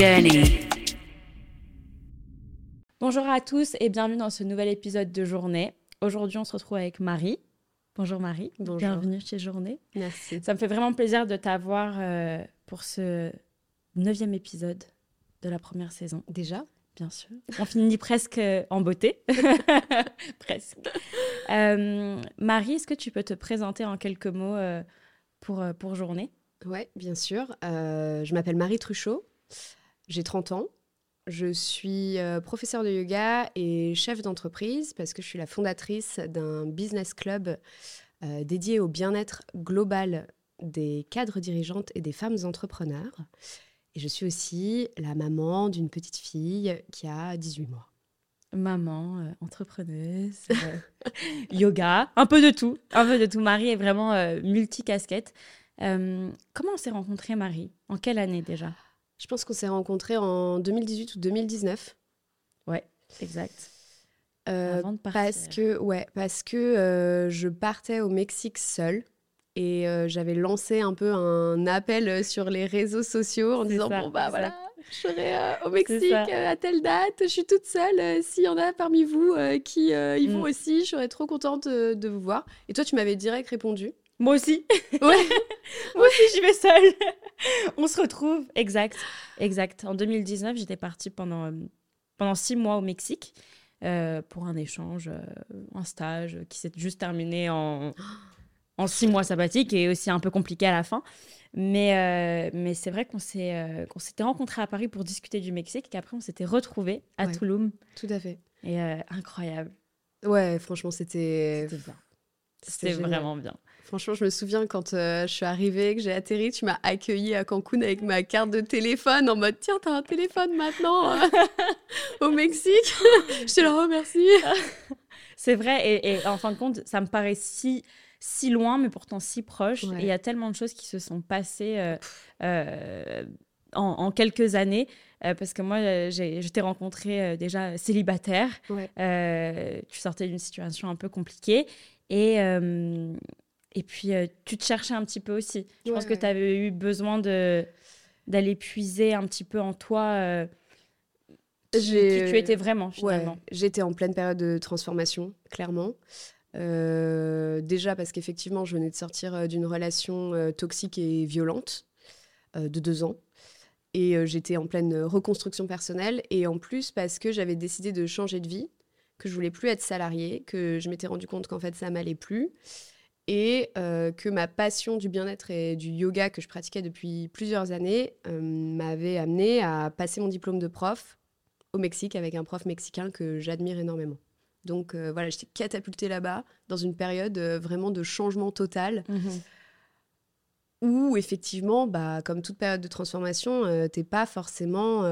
journey. Bonjour à tous et bienvenue dans ce nouvel épisode de Journée. Aujourd'hui, on se retrouve avec Marie. Bonjour Marie, Bonjour. bienvenue chez Journée. Merci. Ça me fait vraiment plaisir de t'avoir euh, pour ce neuvième épisode de la première saison. Déjà? Bien sûr. On finit presque euh, en beauté. presque. Euh, Marie, est-ce que tu peux te présenter en quelques mots euh, pour, pour Journée? Ouais, bien sûr. Euh, je m'appelle Marie Truchot. J'ai 30 ans. Je suis euh, professeure de yoga et chef d'entreprise parce que je suis la fondatrice d'un business club euh, dédié au bien-être global des cadres dirigeantes et des femmes entrepreneurs. Et je suis aussi la maman d'une petite fille qui a 18 mois. Maman, euh, entrepreneuse, euh, yoga, un peu de tout. Un peu de tout. Marie est vraiment multicasquette. Comment on s'est rencontrés, Marie? En quelle année déjà? Je pense qu'on s'est rencontrés en 2018 ou 2019. Ouais, exact. Euh, Avant de partir. Parce que, ouais, parce que euh, je partais au Mexique seule et euh, j'avais lancé un peu un appel sur les réseaux sociaux en disant ça, bon bah voilà, je serai au Mexique à telle date, je suis toute seule. S'il y en a parmi vous qui y vont Mm. aussi, je serais trop contente de vous voir. Et toi, tu m'avais direct répondu. Moi aussi. Ouais. Moi aussi, j'y vais seule. on se retrouve. Exact. Exact. En 2019, j'étais partie pendant, euh, pendant six mois au Mexique euh, pour un échange, euh, un stage qui s'est juste terminé en, en six mois sabbatiques et aussi un peu compliqué à la fin. Mais, mais c'est vrai qu'on s'est, qu'on s'était rencontrés à Paris pour discuter du Mexique et qu'après, on s'était retrouvés à Ouais. Tulum. Tout à fait. Et incroyable. Ouais, franchement, c'était. C'était bien. c'était vraiment bien. Franchement, je me souviens quand euh, je suis arrivée, que j'ai atterri, tu m'as accueillie à Cancun avec ma carte de téléphone en mode tiens, t'as un téléphone maintenant au Mexique. J'étais là, oh merci. C'est vrai, et, et en fin de compte, ça me paraît si, si loin, mais pourtant si proche. Ouais. Et il y a tellement de choses qui se sont passées euh, euh, en, en quelques années. euh, parce que moi, je t'ai rencontré déjà célibataire. Ouais. Tu sortais d'une situation un peu compliquée. Et, et puis, euh, tu te cherchais un petit peu aussi. Je pense Ouais, que tu avais eu besoin de d'aller puiser un petit peu en toi euh, qui, tu étais vraiment, Ouais, finalement. j'étais en pleine période de transformation, clairement. Euh, déjà parce qu'effectivement, je venais de sortir d'une relation toxique et violente de deux ans. Et j'étais en pleine reconstruction personnelle. Et en plus, parce que j'avais décidé de changer de vie, que je voulais plus être salariée, que je m'étais rendu compte qu'en fait, ça m'allait plus. Et euh, que ma passion du bien-être et du yoga que je pratiquais depuis plusieurs années euh, m'avait amené à passer mon diplôme de prof au Mexique avec un prof mexicain que j'admire énormément. Donc euh, voilà, j'étais catapultée là-bas dans une période vraiment de changement total Mhm. où effectivement, bah, comme toute période de transformation, t'es pas forcément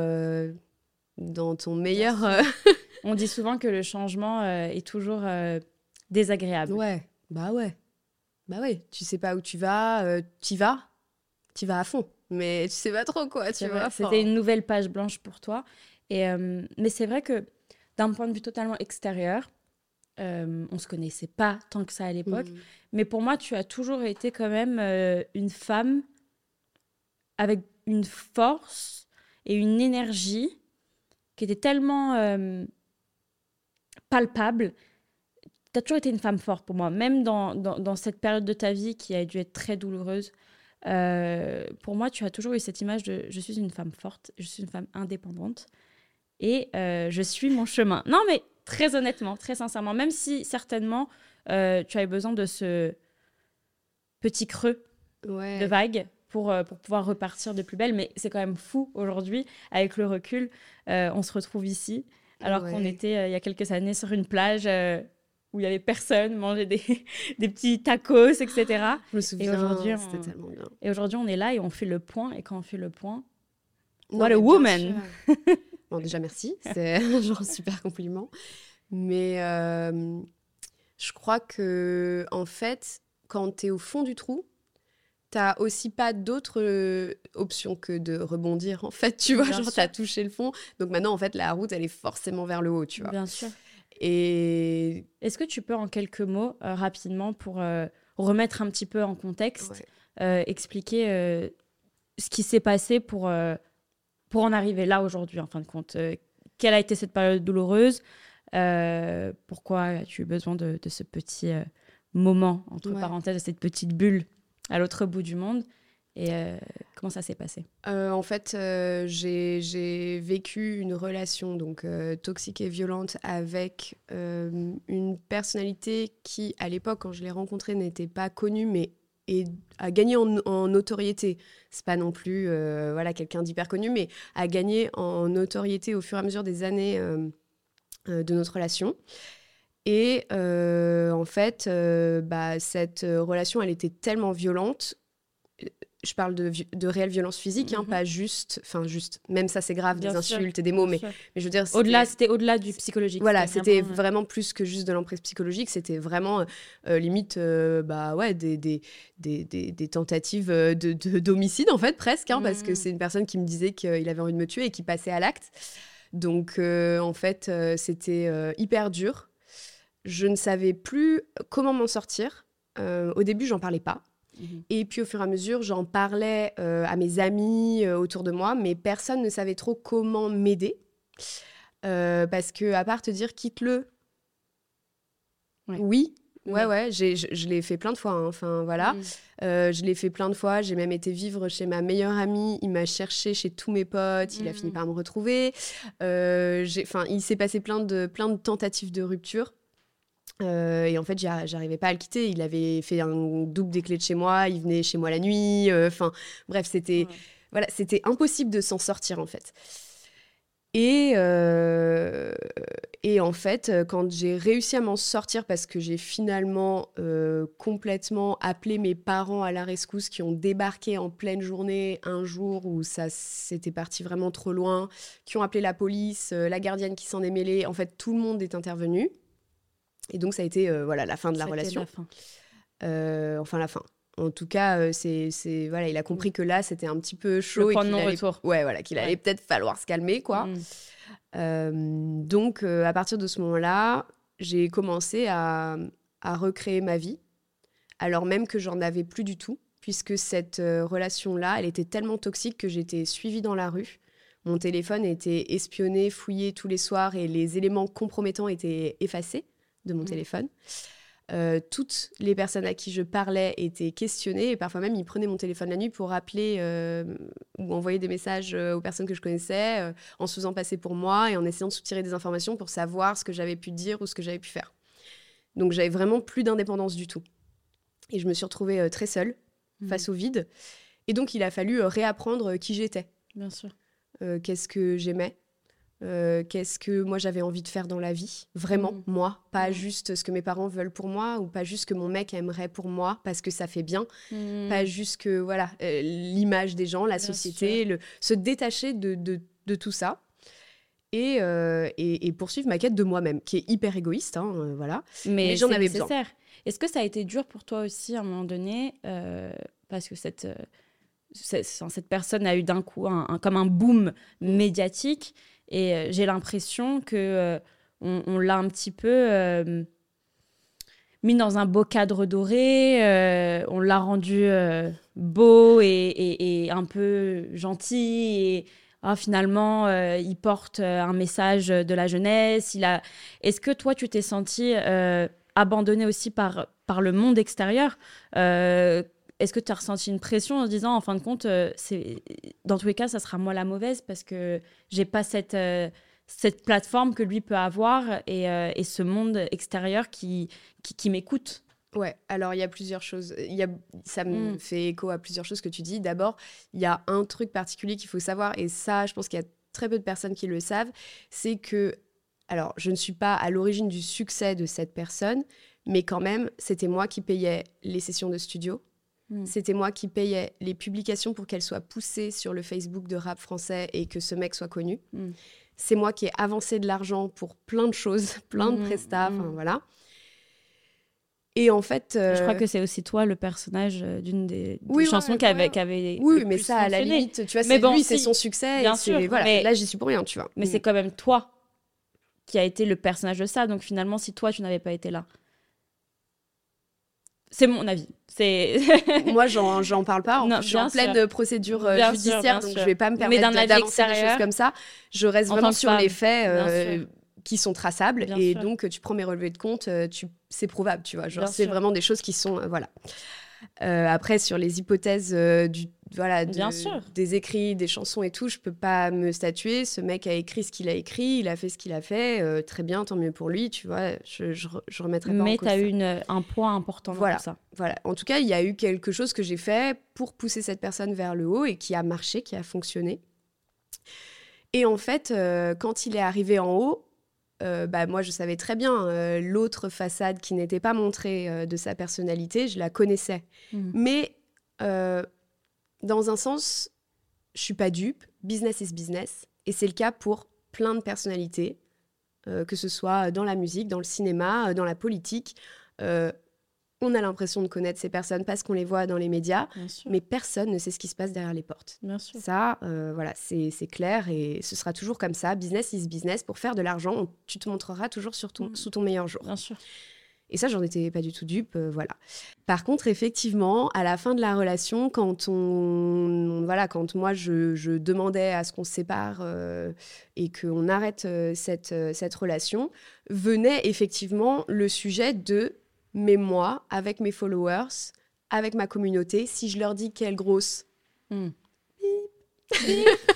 dans ton meilleur. On dit souvent que le changement est toujours désagréable. Ouais, bah ouais. Bah ouais, tu sais pas où tu vas, euh, t'y vas, t'y vas à fond. Mais tu sais pas trop quoi, tu vois. C'était une nouvelle page blanche pour toi. Et, euh, mais c'est vrai que d'un point de vue totalement extérieur, euh, on se connaissait pas tant que ça à l'époque. mm, Mais pour moi, tu as toujours été quand même euh, une femme avec une force et une énergie qui était tellement euh, palpable. Tu as toujours été une femme forte pour moi, même dans, dans, dans cette période de ta vie qui a dû être très douloureuse. Euh, pour moi, tu as toujours eu cette image de je suis une femme forte, je suis une femme indépendante et euh, je suis mon chemin. Non, mais très honnêtement, très sincèrement, même si certainement euh, tu avais besoin de ce petit creux ouais. de vague pour, pour pouvoir repartir de plus belle, mais c'est quand même fou aujourd'hui, avec le recul, on se retrouve ici, alors qu'on était il y a quelques années sur une plage où il y avait personne, manger des, des petits tacos, etc. Je me souviens, aujourd'hui, c'était on- tellement bien. Et aujourd'hui, on est là et on fait le point, et quand on fait le point, Non, What a woman. Bon, déjà, merci. C'est un genre super compliment. Mais euh, je crois que, en fait, quand tu es au fond du trou, t'as aussi pas d'autre euh, option que de rebondir, en fait. Tu vois, Bien genre, t'as touché le fond. Donc maintenant, en fait, la route, elle est forcément vers le haut, tu vois. bien sûr. Et Est-ce que tu peux, en quelques mots, euh, rapidement, pour euh, remettre un petit peu en contexte, ouais. euh, expliquer ce qui s'est passé pour, pour en arriver là aujourd'hui, en fin de compte? Quelle a été cette période douloureuse? Pourquoi as-tu eu besoin de, ce petit moment, entre parenthèses, de cette petite bulle à l'autre bout du monde? Et comment ça s'est passé? En fait, j'ai vécu une relation donc toxique et violente avec une personnalité qui, à l'époque, quand je l'ai rencontrée, n'était pas connue, mais et a gagné en, en notoriété. C'est pas non plus euh, voilà quelqu'un d'hyper connu, mais a gagné en notoriété au fur et à mesure des années euh, euh, de notre relation. Et en fait, bah, cette relation, elle était tellement violente je parle de, de réelle violence physique, hein, mhm. pas juste, enfin juste, même ça c'est grave, des insultes et des mots, mais, mais, je veux dire... Au-delà, c'était au-delà du psychologique. Voilà, c'était vraiment, plus que juste de l'emprise psychologique, c'était vraiment euh, limite, euh, bah ouais, des, des, des, des tentatives de, d'homicide en fait, presque, hein, parce que mhm. c'est une personne qui me disait qu'il avait envie de me tuer et qui passait à l'acte. Donc euh, en fait, c'était hyper dur. Je ne savais plus comment m'en sortir. au début, j'en parlais pas. Mhm. Et puis au fur et à mesure, j'en parlais euh, à mes amis euh, autour de moi, mais personne ne savait trop comment m'aider. Euh, parce que à part te dire quitte-le, oui, ouais, ouais, je, l'ai fait plein de fois. Hein. Enfin voilà, mhm. je l'ai fait plein de fois. J'ai même été vivre chez ma meilleure amie. Il m'a cherché chez tous mes potes. Il a fini mhm. par me retrouver. Enfin, il s'est passé plein de plein de tentatives de rupture. Euh, et en fait, j'arrivais pas à le quitter. Il avait fait un double des clés de chez moi. Il venait chez moi la nuit. Euh, enfin, bref, c'était voilà, c'était impossible de s'en sortir en fait. Et, euh, et en fait, quand j'ai réussi à m'en sortir, parce que j'ai finalement complètement appelé mes parents à la rescousse qui ont débarqué en pleine journée un jour où ça s'était parti vraiment trop loin, qui ont appelé la police, la gardienne qui s'en est mêlée, en fait, tout le monde est intervenu. Et donc, ça a été euh, voilà, la fin de la relation. La fin. Euh, enfin, la fin. En tout cas, euh, c'est, voilà, il a compris que là, c'était un petit peu chaud. Le point de non-retour. Ouais, voilà, qu'il allait peut-être falloir se calmer, quoi. Mm. donc, à partir de ce moment-là, j'ai commencé à, à, recréer ma vie, alors même que j'en avais plus du tout, puisque cette relation-là, elle était tellement toxique que j'étais suivie dans la rue. Mon téléphone était espionné, fouillé tous les soirs et les éléments compromettants étaient effacés de mon mm. téléphone. Euh, toutes les personnes à qui je parlais étaient questionnées et parfois même ils prenaient mon téléphone la nuit pour appeler euh, ou envoyer des messages euh, aux personnes que je connaissais en se faisant passer pour moi et en essayant de soutirer des informations pour savoir ce que j'avais pu dire ou ce que j'avais pu faire. Donc j'avais vraiment plus d'indépendance du tout. Et je me suis retrouvée très seule mm. face au vide. Et donc il a fallu réapprendre qui j'étais. Bien sûr. Qu'est-ce que j'aimais euh, qu'est-ce que moi j'avais envie de faire dans la vie, vraiment, mm. moi, pas mm. juste ce que mes parents veulent pour moi, ou pas juste ce que mon mec aimerait pour moi, parce que ça fait bien, mm. pas juste que, voilà, euh, l'image des gens, la société, le, se détacher de, de, tout ça. Euh, et, et, poursuivre ma quête de moi-même, qui est hyper égoïste, hein, voilà. Mais, j'en avais besoin. Est-ce que ça a été dur pour toi aussi à un moment donné, parce que cette, cette, cette, personne a eu d'un coup un, comme un boom médiatique et euh, j'ai l'impression que euh, on, l'a un petit peu euh, mis dans un beau cadre doré, on l'a rendu beau et, un peu gentil et ah, finalement il porte un message de la jeunesse. A. Est-ce que toi tu t'es senti abandonné aussi par par le monde extérieur est-ce que tu as ressenti une pression en se disant, en fin de compte, euh, c'est dans tous les cas, ça sera moi la mauvaise parce que j'ai pas cette, euh, cette plateforme que lui peut avoir et, euh, et ce monde extérieur qui, qui, m'écoute? Ouais, alors il y a plusieurs choses. Y a, ça me mm. fait écho à plusieurs choses que tu dis. D'abord, il y a un truc particulier qu'il faut savoir, et ça, je pense qu'il y a très peu de personnes qui le savent, c'est que, alors, je ne suis pas à l'origine du succès de cette personne, mais quand même, c'était moi qui payais les sessions de studio, Hmm. C'était moi qui payais les publications pour qu'elles soient poussées sur le Facebook de rap français et que ce mec soit connu. Hmm. C'est moi qui ai avancé de l'argent pour plein de choses, plein de hmm. prestats, voilà. Et en fait, je crois euh, que c'est aussi toi le personnage euh, d'une des, chansons qui avait, Oui, mais ça à la limite, tu vois, c'est lui, c'est son succès. Bien sûr. Voilà, mais... là, j'y suis pour rien, tu vois. Mais c'est quand même toi qui a été le personnage de ça. Donc finalement, si toi, tu n'avais pas été là, C'est mon avis. C'est Moi, j'en j'en parle pas. En Non, plus, je suis en pleine sûr. procédure euh, Bien judiciaire, bien donc je vais pas me permettre d'avancer des choses comme ça. Je reste en vraiment sur les faits euh, qui sont traçables. Bien et sûr. donc, tu prends mes relevés de compte, euh, tu... c'est prouvable, tu vois. Genre, c'est vraiment des choses qui sont... voilà. Euh, après, sur les hypothèses du, voilà, de- Bien sûr. des écrits, des chansons et tout, je peux pas me statuer. Ce mec a écrit ce qu'il a écrit, il a fait ce qu'il a fait. euh, très bien, tant mieux pour lui, tu vois. Je, je, re- je remettrai pas en Mais tu as eu un poids important dans Voilà. tout ça. Voilà. En tout cas, il y a eu quelque chose que j'ai fait pour pousser cette personne vers le haut et qui a marché, qui a fonctionné. Et en fait, euh, quand il est arrivé en haut, euh, bah, moi, je savais très bien euh, l'autre façade qui n'était pas montrée euh, de sa personnalité, je la connaissais. Mhm. Mais dans un sens, je suis pas dupe. Business is business. Et c'est le cas pour plein de personnalités, euh, que ce soit dans la musique, dans le cinéma, euh, dans la politique. Euh, on a l'impression de connaître ces personnes parce qu'on les voit dans les médias, mais personne ne sait ce qui se passe derrière les portes. Bien sûr. Ça, euh, voilà, c'est clair et ce sera toujours comme ça. Business is business. Pour faire de l'argent, tu te montreras toujours sur ton- Mm. sous ton meilleur jour. Bien sûr. Et ça, j'en étais pas du tout dupe, euh, voilà. Par contre, effectivement, à la fin de la relation, quand on, voilà, quand moi je, demandais à ce qu'on se sépare euh, et qu'on arrête euh, cette, euh, cette relation, venait effectivement le sujet de mais moi, avec mes followers, avec ma communauté, si je leur dis quelle grosse Mm.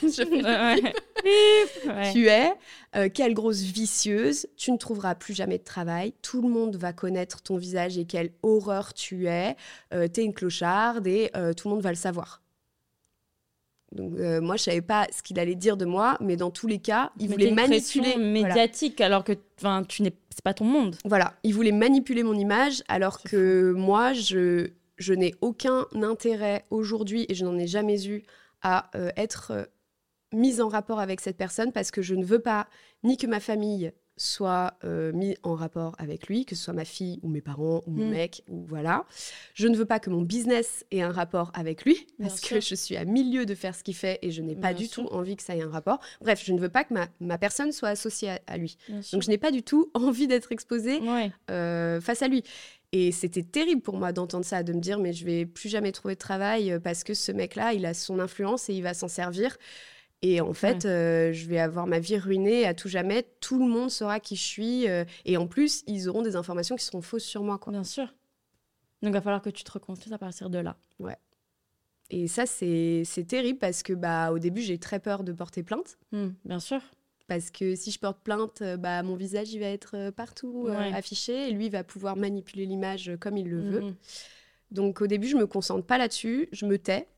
Ouais. Tu es, euh, quelle grosse vicieuse, tu ne trouveras plus jamais de travail, tout le monde va connaître ton visage et quelle horreur tu es, euh, t'es une clocharde et euh, tout le monde va le savoir. Donc moi je savais pas ce qu'il allait dire de moi, mais dans tous les cas, il Mais voulait manipuler. pression voilà. médiatique alors que tu n'es c'est pas ton monde. Voilà, il voulait manipuler mon image alors que moi, je, je n'ai aucun intérêt aujourd'hui et je n'en ai jamais eu à euh, être euh, mise en rapport avec cette personne parce que je ne veux pas ni que ma famille soit euh, mis en rapport avec lui, que ce soit ma fille ou mes parents ou mon Mm. mec ou voilà. Je ne veux pas que mon business ait un rapport avec lui Bien parce sûr. que je suis à milieu de faire ce qu'il fait et je n'ai pas Bien du sûr. tout envie que ça ait un rapport. Bref, je ne veux pas que ma, ma personne soit associée à- à lui. Bien sûr. Donc je n'ai pas du tout envie d'être exposée Ouais. euh, face à lui. Et c'était terrible pour moi d'entendre ça, de me dire mais je vais plus jamais trouver de travail euh, parce que ce mec-là, il a son influence et il va s'en servir. Et en fait, euh, je vais avoir ma vie ruinée à tout jamais. Tout le monde saura qui je suis. euh, et en plus, ils auront des informations qui seront fausses sur moi. Quoi. Bien sûr. Donc il va falloir que tu te reconstruises à partir de là. Et ça, c'est c'est terrible parce que bah, au début, j'ai très peur de porter plainte. Hmm, bien sûr. Parce que si je porte plainte, euh, bah, mon visage, il va être euh, partout euh, Ouais. affiché. Et lui, il va pouvoir manipuler l'image comme il le veut. Mhm. Donc au début, je me concentre pas là-dessus, je me tais.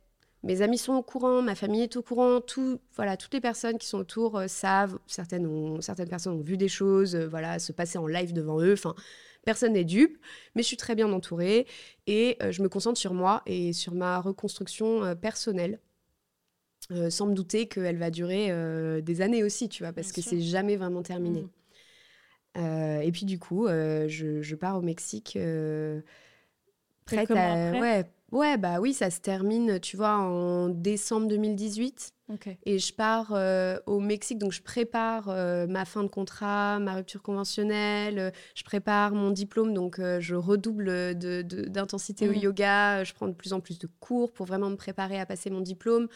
Mes amis sont au courant, ma famille est au courant, tout, voilà, toutes les personnes qui sont autour euh, savent. Certaines, ont, certaines personnes ont vu des choses, euh, voilà, se passer en live devant eux. Enfin, personne n'est dupe, mais je suis très bien entourée et euh, je me concentre sur moi et sur ma reconstruction personnelle. Euh, sans me douter qu'elle va durer euh, des années aussi, tu vois, parce Bien que c'est jamais vraiment terminé. Mhm. Euh, et puis du coup, je, je pars au Mexique prête à... Ouais, ouais, bah oui, ça se termine, tu vois, en décembre 2018. Ok. Et je pars au Mexique, donc je prépare ma fin de contrat, ma rupture conventionnelle, je prépare mon diplôme, donc je redouble de- de- d'intensité au Mhm. yoga, je prends de plus en plus de cours pour vraiment me préparer à passer mon diplôme.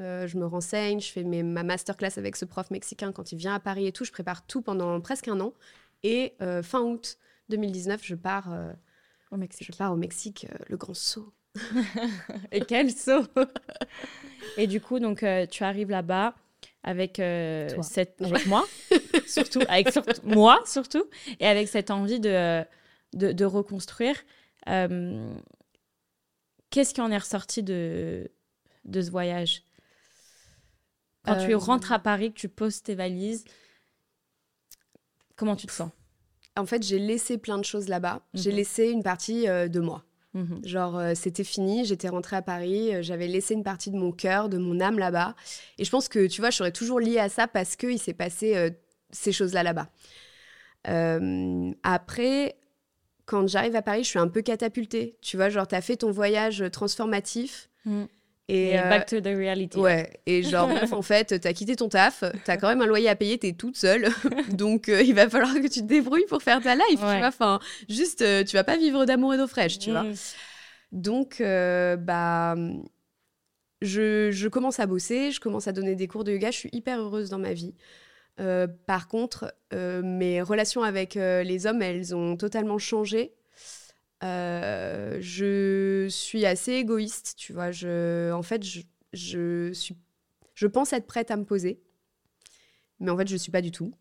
Euh, je me renseigne, je fais mes, ma masterclass avec ce prof mexicain quand il vient à Paris et tout. Je prépare tout pendant presque un an. Et euh, fin août 2019, je pars, euh, Au Mexique. je pars au Mexique, euh, le grand saut. Et quel saut Et du coup, donc, euh, tu arrives là-bas avec euh, cette, avec moi, surtout, avec moi surtout, et avec cette envie de, de, de reconstruire. Euh, Qu'est-ce qui en est ressorti de, de ce voyage? Quand tu Euh, rentres à Paris, que tu poses tes valises, comment tu te sens? En fait, j'ai laissé plein de choses là-bas. J'ai Mhm. laissé une partie euh, de moi. Mhm. Genre, euh, c'était fini, j'étais rentrée à Paris, euh, j'avais laissé une partie de mon cœur, de mon âme là-bas. Et je pense que, tu vois, je serais toujours liée à ça parce qu'il s'est passé euh, ces choses-là là-bas. Après, quand j'arrive à Paris, je suis un peu catapultée. Tu vois, genre, t'as fait ton voyage transformatif. Mhm. Et, euh, back to the reality. Ouais, et genre, en fait, t'as quitté ton taf, t'as quand même un loyer à payer, t'es toute seule, donc euh, il va falloir que tu te débrouilles pour faire ta life, tu vois. Enfin, juste, euh, tu vas pas vivre d'amour et d'eau fraîche, tu vois. Mm. Donc, euh, bah, je, je commence à bosser, je commence à donner des cours de yoga, je suis hyper heureuse dans ma vie. Par contre, mes relations avec les hommes, elles ont totalement changé. Euh, je suis assez égoïste, tu vois. Je, en fait, je, je, suis, je pense être prête à me poser, mais en fait, je ne suis pas du tout.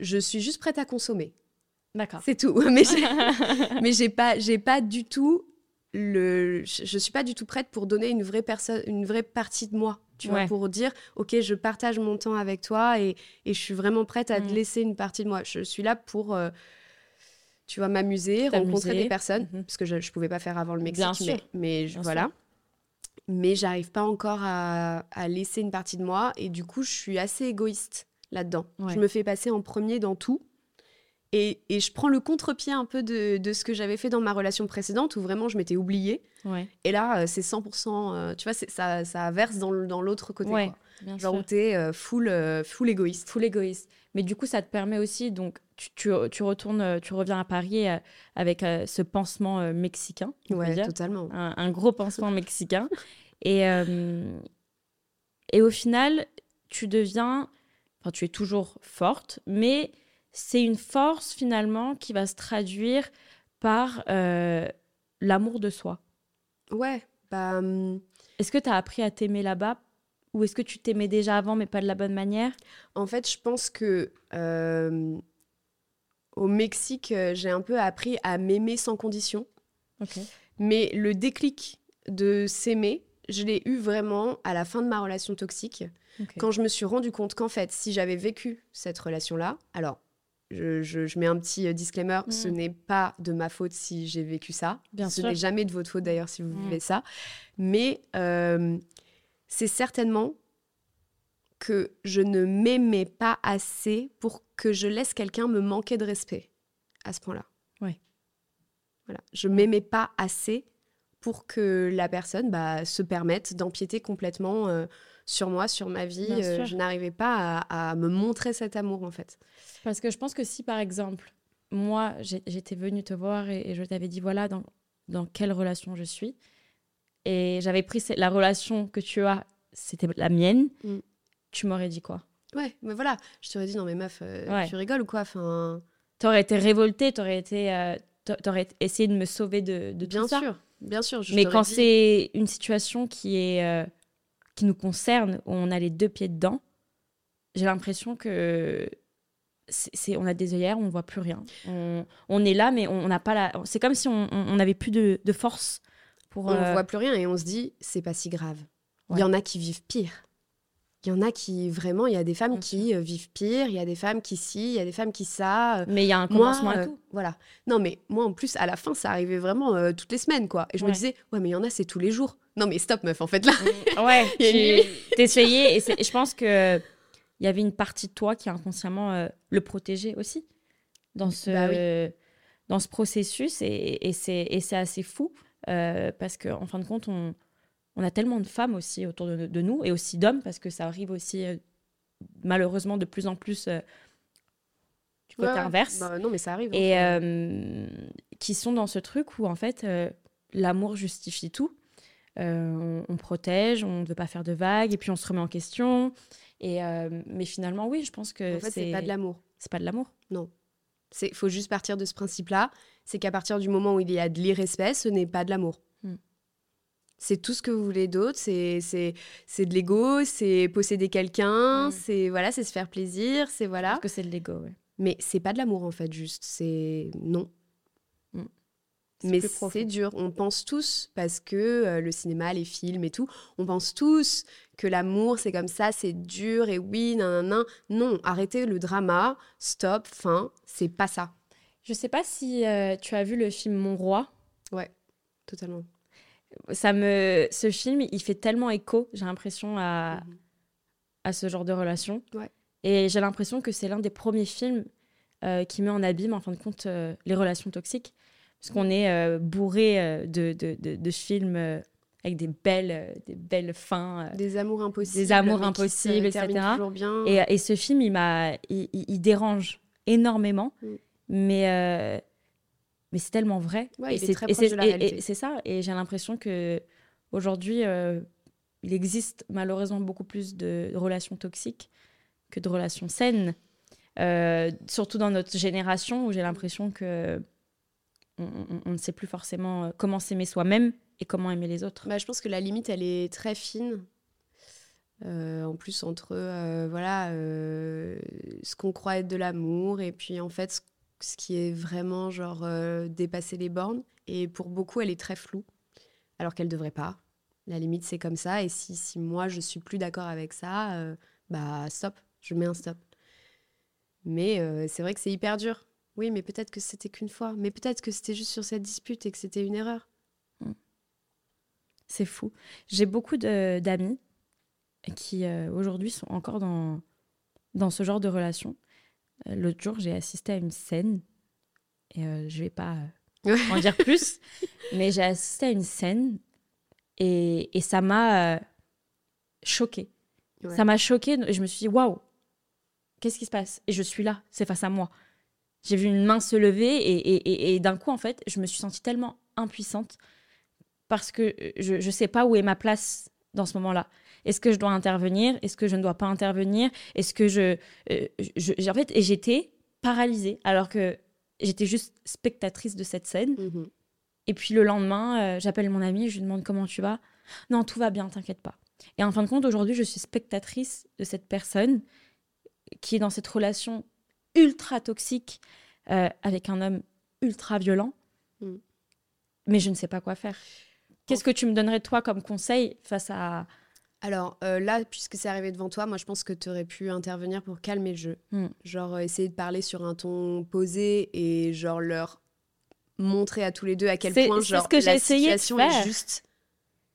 Je suis juste prête à consommer. D'accord. C'est tout. Mais j'ai, mais j'ai pas, j'ai pas du tout le, je, suis pas du tout prête pour donner une vraie personne, une vraie partie de moi. Tu vois, pour dire, ok, je partage mon temps avec toi et, et je suis vraiment prête à te laisser une partie de moi. Je suis là pour, euh, tu vois, m'amuser, rencontrer des personnes, Mhm. parce que je, je pouvais pas faire avant le Mexique, Bien mais, mais Bien voilà. sûr. Mais j'arrive pas encore à, à laisser une partie de moi et du coup, je suis assez égoïste là-dedans. Ouais. Je me fais passer en premier dans tout. Et, et je prends le contre-pied un peu de, de ce que j'avais fait dans ma relation précédente où vraiment je m'étais oubliée. Ouais. Et là, euh, c'est 100%, euh, tu vois, ça, ça verse dans dans l'autre côté. Ouais, quoi. bien Genre sûr. où t'es euh, full, full égoïste. full égoïste. Mais du coup, ça te permet aussi, donc, tu, tu, tu retournes, euh, tu reviens à Paris euh, avec euh, ce pansement mexicain, Ouais, dire. totalement. un, un gros pansement mexicain. Et, euh, et au final, tu deviens, enfin, tu es toujours forte, mais c'est une force finalement qui va se traduire par euh, l'amour de soi. Ouais, bah, hum, Est-ce que tu as appris à t'aimer là-bas? Ou est-ce que tu t'aimais déjà avant mais pas de la bonne manière? En fait, je pense que euh, au Mexique, euh, j'ai un peu appris à m'aimer sans condition. Mais le déclic de s'aimer, je l'ai eu vraiment à la fin de ma relation toxique. quand je me suis rendu compte qu'en fait, si j'avais vécu cette relation-là, alors je, je- je mets un petit euh, disclaimer, Mm. ce n'est pas de ma faute si j'ai vécu ça. Bien ce n'est jamais de votre faute d'ailleurs si vous Mm. vivez ça. Mais euh, c'est certainement que je ne m'aimais pas assez pour que je laisse quelqu'un me manquer de respect à ce point-là. Ouais. Voilà. Je m'aimais pas assez pour que la personne bah, se permette d'empiéter complètement euh, sur moi, sur ma vie. Euh, je n'arrivais pas à, à me montrer cet amour en fait. Parce que je pense que si, par exemple, moi, j'étais venue te voir et, et je t'avais dit, voilà, dans, dans quelle relation je suis, et j'avais pris la relation que tu as, c'était la mienne, Mm. tu m'aurais dit quoi? Ouais, mais voilà, je t'aurais dit non mais meuf, euh, Ouais. tu rigoles ou quoi Enfin, T'aurais été révoltée, t'aurais été, euh, t'a- t'aurais essayé de me sauver de, de bien tout ça. sûr, bien sûr. je Mais quand dit- c'est une situation qui est euh, qui nous concerne, où on a les deux pieds dedans, j'ai l'impression que c'est, on a des œillères, on ne voit plus rien. On, on est là, mais on n'a pas la. C'est comme si on n'avait plus de, de force pour. on voit plus rien et on se dit c'est pas si grave. Il Ouais. y en a qui vivent pire. Il y en a qui vraiment, il y a des femmes qui euh, vivent pire, il y a des femmes qui si, il y a des femmes qui ça. euh, Mais il y a un Moi, commencement à euh, tout. voilà. Non, mais moi, en plus, à la fin, ça arrivait vraiment euh, toutes les semaines, quoi. Et je me disais, ouais, mais il y en a, c'est tous les jours. Non, mais stop, meuf, en fait, là. Ouais, tu t'essayais et, et je pense que il y avait une partie de toi qui inconsciemment euh, le protégeait aussi dans ce Bah dans ce processus et, et c'est et c'est assez fou euh, parce que en fin de compte on on a tellement de femmes aussi autour de, de nous et aussi d'hommes parce que ça arrive aussi euh, malheureusement de plus en plus euh, du côté Ouais, inverse Bah, non, mais ça arrive. et enfin. euh, qui sont dans ce truc où en fait l'amour justifie tout. On, on protège, on ne veut pas faire de vagues et puis on se remet en question. Et mais finalement, oui, je pense que en fait, c'est pas de l'amour. C'est pas de l'amour. Il faut juste partir de ce principe-là. C'est qu'à partir du moment où il y a de l'irrespect, ce n'est pas de l'amour. C'est tout ce que vous voulez d'autre. C'est c'est c'est de l'ego, c'est posséder quelqu'un, Hmm. c'est voilà, c'est se faire plaisir, c'est voilà. Parce que c'est de l'ego. Ouais. Mais c'est pas de l'amour en fait, juste. C'est non. Mm. C'est Mais c'est dur. On pense tous, parce que euh, le cinéma, les films et tout, on pense tous que l'amour, c'est comme ça, c'est dur et oui, nan, nan, nan. Non, arrêtez le drama, stop, fin, c'est pas ça. Je sais pas si euh, tu as vu le film Mon roi. Ouais, totalement. Ça me, ce film, il fait tellement écho, j'ai l'impression à, à ce genre de relation. Ouais. Et j'ai l'impression que c'est l'un des premiers films euh, qui met en abîme, en fin de compte, euh, les relations toxiques. Parce qu'on est euh, bourré de, de, de- de films avec des belles, des belles fins. Des amours impossibles. Des amours impossibles, etc. bien. Et, et ce film, il m'a, il, il- il dérange énormément, Mm. mais mais c'est tellement vrai. Ouais, et c'est ça. Et j'ai l'impression que aujourd'hui, euh, il existe malheureusement beaucoup plus de relations toxiques que de relations saines. Euh, surtout dans notre génération où j'ai l'impression que on, on- on ne sait plus forcément comment s'aimer soi-même et comment aimer les autres. Bah, je pense que la limite, elle est très fine. Euh, en plus, entre euh, voilà, euh, ce qu'on croit être de l'amour et puis en fait, ce, qui est vraiment genre euh, dépasser les bornes. Et pour beaucoup, elle est très floue, alors qu'elle devrait pas. La limite, c'est comme ça. Et si, si moi, je suis plus d'accord avec ça, euh, bah stop, je mets un stop. Mais euh, c'est vrai que c'est hyper dur. Oui, mais peut-être que c'était qu'une fois. Mais peut-être que c'était juste sur cette dispute et que c'était une erreur. C'est fou. J'ai beaucoup de- d'amis qui euh, aujourd'hui sont encore dans, dans ce genre de relation. Euh, L'autre jour, j'ai assisté à une scène, et euh, je vais pas euh, en dire plus, mais j'ai assisté à une scène et, et ça m'a euh, choquée. Ouais. Ça m'a choquée. Je me suis dit, waouh, qu'est-ce qui se passe? Et je suis là, c'est face à moi. J'ai vu une main se lever et, et- et- et d'un coup, en fait, je me suis sentie tellement impuissante parce que je ne sais pas où est ma place dans ce moment-là. Est-ce que je dois intervenir? Est-ce que je ne dois pas intervenir? Est-ce que je, euh, je- En fait, et j'étais paralysée alors que j'étais juste spectatrice de cette scène. Mhm. Et puis le lendemain, euh, j'appelle mon ami, je lui demande comment tu vas? Non, tout va bien, t'inquiète pas. Et en fin de compte, aujourd'hui, je suis spectatrice de cette personne qui est dans cette relation ultra toxique euh, avec un homme ultra violent. Mm. Mais je ne sais pas quoi faire. Qu'est-ce que tu me donnerais toi comme conseil face à... Alors euh, là, puisque c'est arrivé devant toi, moi je pense que tu aurais pu intervenir pour calmer le jeu. Hmm. Genre euh, essayer de parler sur un ton posé et genre leur montrer à tous les deux à quel point genre ce que j'ai la essayé de situation faire. est juste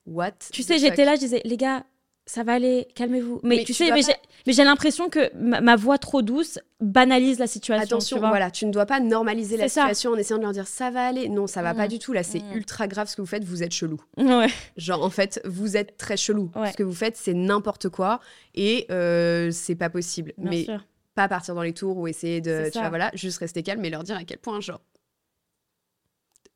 what Tu sais, j'étais là, je disais, les gars, ça va aller, calmez-vous. Mais, Mais tu sais, mais pas- j'ai- l'impression que ma, ma voix trop douce banalise la situation. Attention, tu vois. voilà, tu ne dois pas normaliser la ça. situation en essayant de leur dire ça va aller. Non, ça va Mm. pas du tout. Là, c'est Mm. ultra grave ce que vous faites. Vous êtes chelou. Ouais. Genre, en fait, vous êtes très chelou. Ouais. Ce que vous faites, c'est n'importe quoi et euh, c'est pas possible. Bien Mais sûr. pas partir dans les tours ou essayer de, tu vois, voilà, juste rester calme et leur dire à quel point, genre,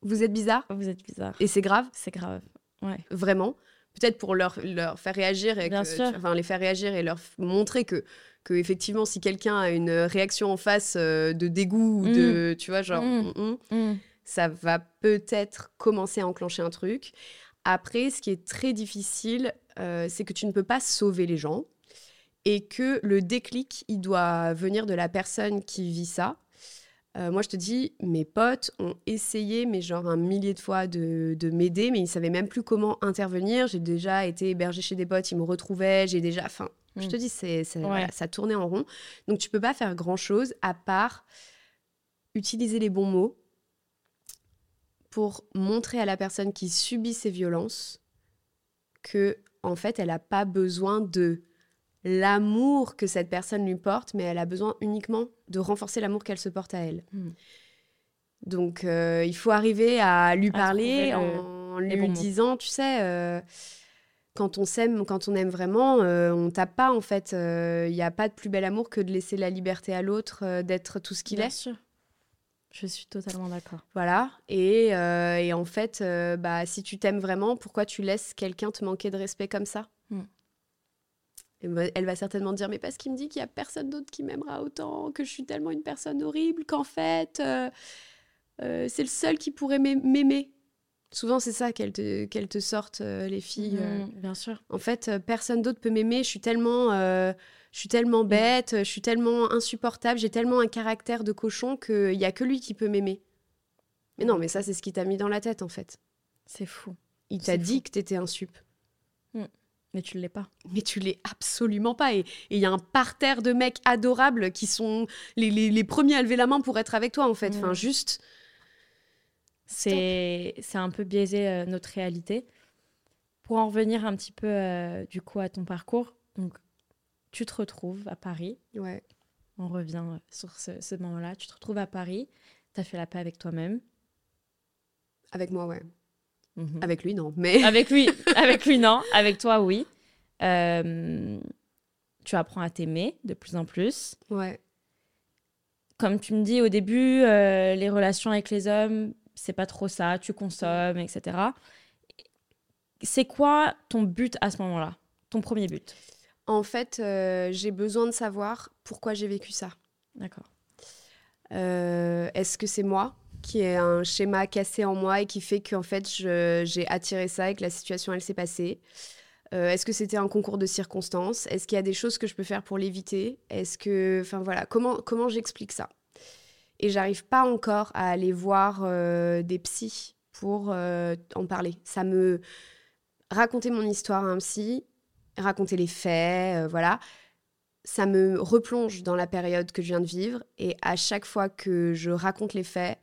vous êtes bizarre Vous êtes bizarre. et c'est grave, C'est grave. Ouais. vraiment. Peut-être pour leur, leur faire réagir et Bien que- sûr. enfin les faire réagir et leur montrer que que effectivement si quelqu'un a une réaction en face euh, de dégoût ou de tu vois genre Mm. mm, mm, Mm. ça va peut-être commencer à enclencher un truc. Après, ce qui est très difficile, euh, c'est que tu ne peux pas sauver les gens et que le déclic, il doit venir de la personne qui vit ça. Euh, moi, je te dis, mes potes ont essayé, mais genre un millier de fois, de, de m'aider, mais ils savaient même plus comment intervenir. J'ai déjà été hébergée chez des potes, ils me retrouvaient, j'ai déjà... Enfin, je Mm. te dis, c'est, c'est- Ouais. voilà, ça tournait en rond. Donc, tu peux pas faire grand-chose à part utiliser les bons mots pour montrer à la personne qui subit ces violences que en fait elle n'a pas besoin de l'amour que cette personne lui porte mais elle a besoin uniquement de renforcer l'amour qu'elle se porte à elle Mm. donc euh, il faut arriver à lui À parler le- en lui disant tu sais euh, quand on s'aime quand on aime vraiment euh, on tape pas en fait il n'y a pas de plus bel amour que de laisser la liberté à l'autre d'être tout ce qu'il Bien est sûr. Je suis totalement d'accord. voilà. Et, et en fait, bah, si tu t'aimes vraiment, pourquoi tu laisses quelqu'un te manquer de respect comme ça? Elle va certainement dire, mais parce qu'il me dit qu'il y a personne d'autre qui m'aimera autant, que je suis tellement une personne horrible qu'en fait, euh, euh, c'est le seul qui pourrait m'ai- m'aimer. Souvent, c'est ça qu'elles te, sortent, euh, les filles. euh. Mm, Bien sûr. En fait, personne d'autre peut m'aimer. Je suis tellement, je suis tellement Mm. bête, je suis tellement insupportable, j'ai tellement un caractère de cochon qu'il y a que lui qui peut m'aimer. Mais non, mais ça, c'est ce qui t'a mis dans la tête, en fait. C'est fou. Il t'a dit fou. que t'étais un sup. Mais tu ne l'es pas. Mais tu l'es absolument pas. Et il y a un parterre de mecs adorables qui sont les, les- les premiers à lever la main pour être avec toi, en fait. Enfin, juste. C'est c'est un peu biaisé euh, notre réalité. Pour en revenir un petit peu euh, du coup à ton parcours, donc tu te retrouves à Paris. Ouais. On revient euh, sur ce, ce moment-là. Tu te retrouves à Paris. Tu as fait la paix avec toi-même. Avec moi, ouais. Mhm. Avec lui, non. Mais Avec lui, avec lui, non. Avec toi, oui. Euh, tu apprends à t'aimer de plus en plus. ouais. Comme tu me dis au début, euh, les relations avec les hommes, c'est pas trop ça. Tu consommes, etc. C'est quoi ton but à ce moment-là? Ton premier but? En fait, euh, j'ai besoin de savoir pourquoi j'ai vécu ça. D'accord. Est-ce que c'est moi? Qui ai un schéma cassé en moi et qui fait qu'en fait j'ai attiré ça et que la situation elle s'est passée. Euh, Est-ce que c'était un concours de circonstances? Est-ce qu'il y a des choses que je peux faire pour l'éviter? Est-ce que, enfin voilà, comment comment j'explique ça? Et j'arrive pas encore à aller voir euh, des psys pour euh, en parler. Ça me raconter mon histoire à un psy, raconter les faits, voilà. Ça me replonge dans la période que je viens de vivre et à chaque fois que je raconte les faits,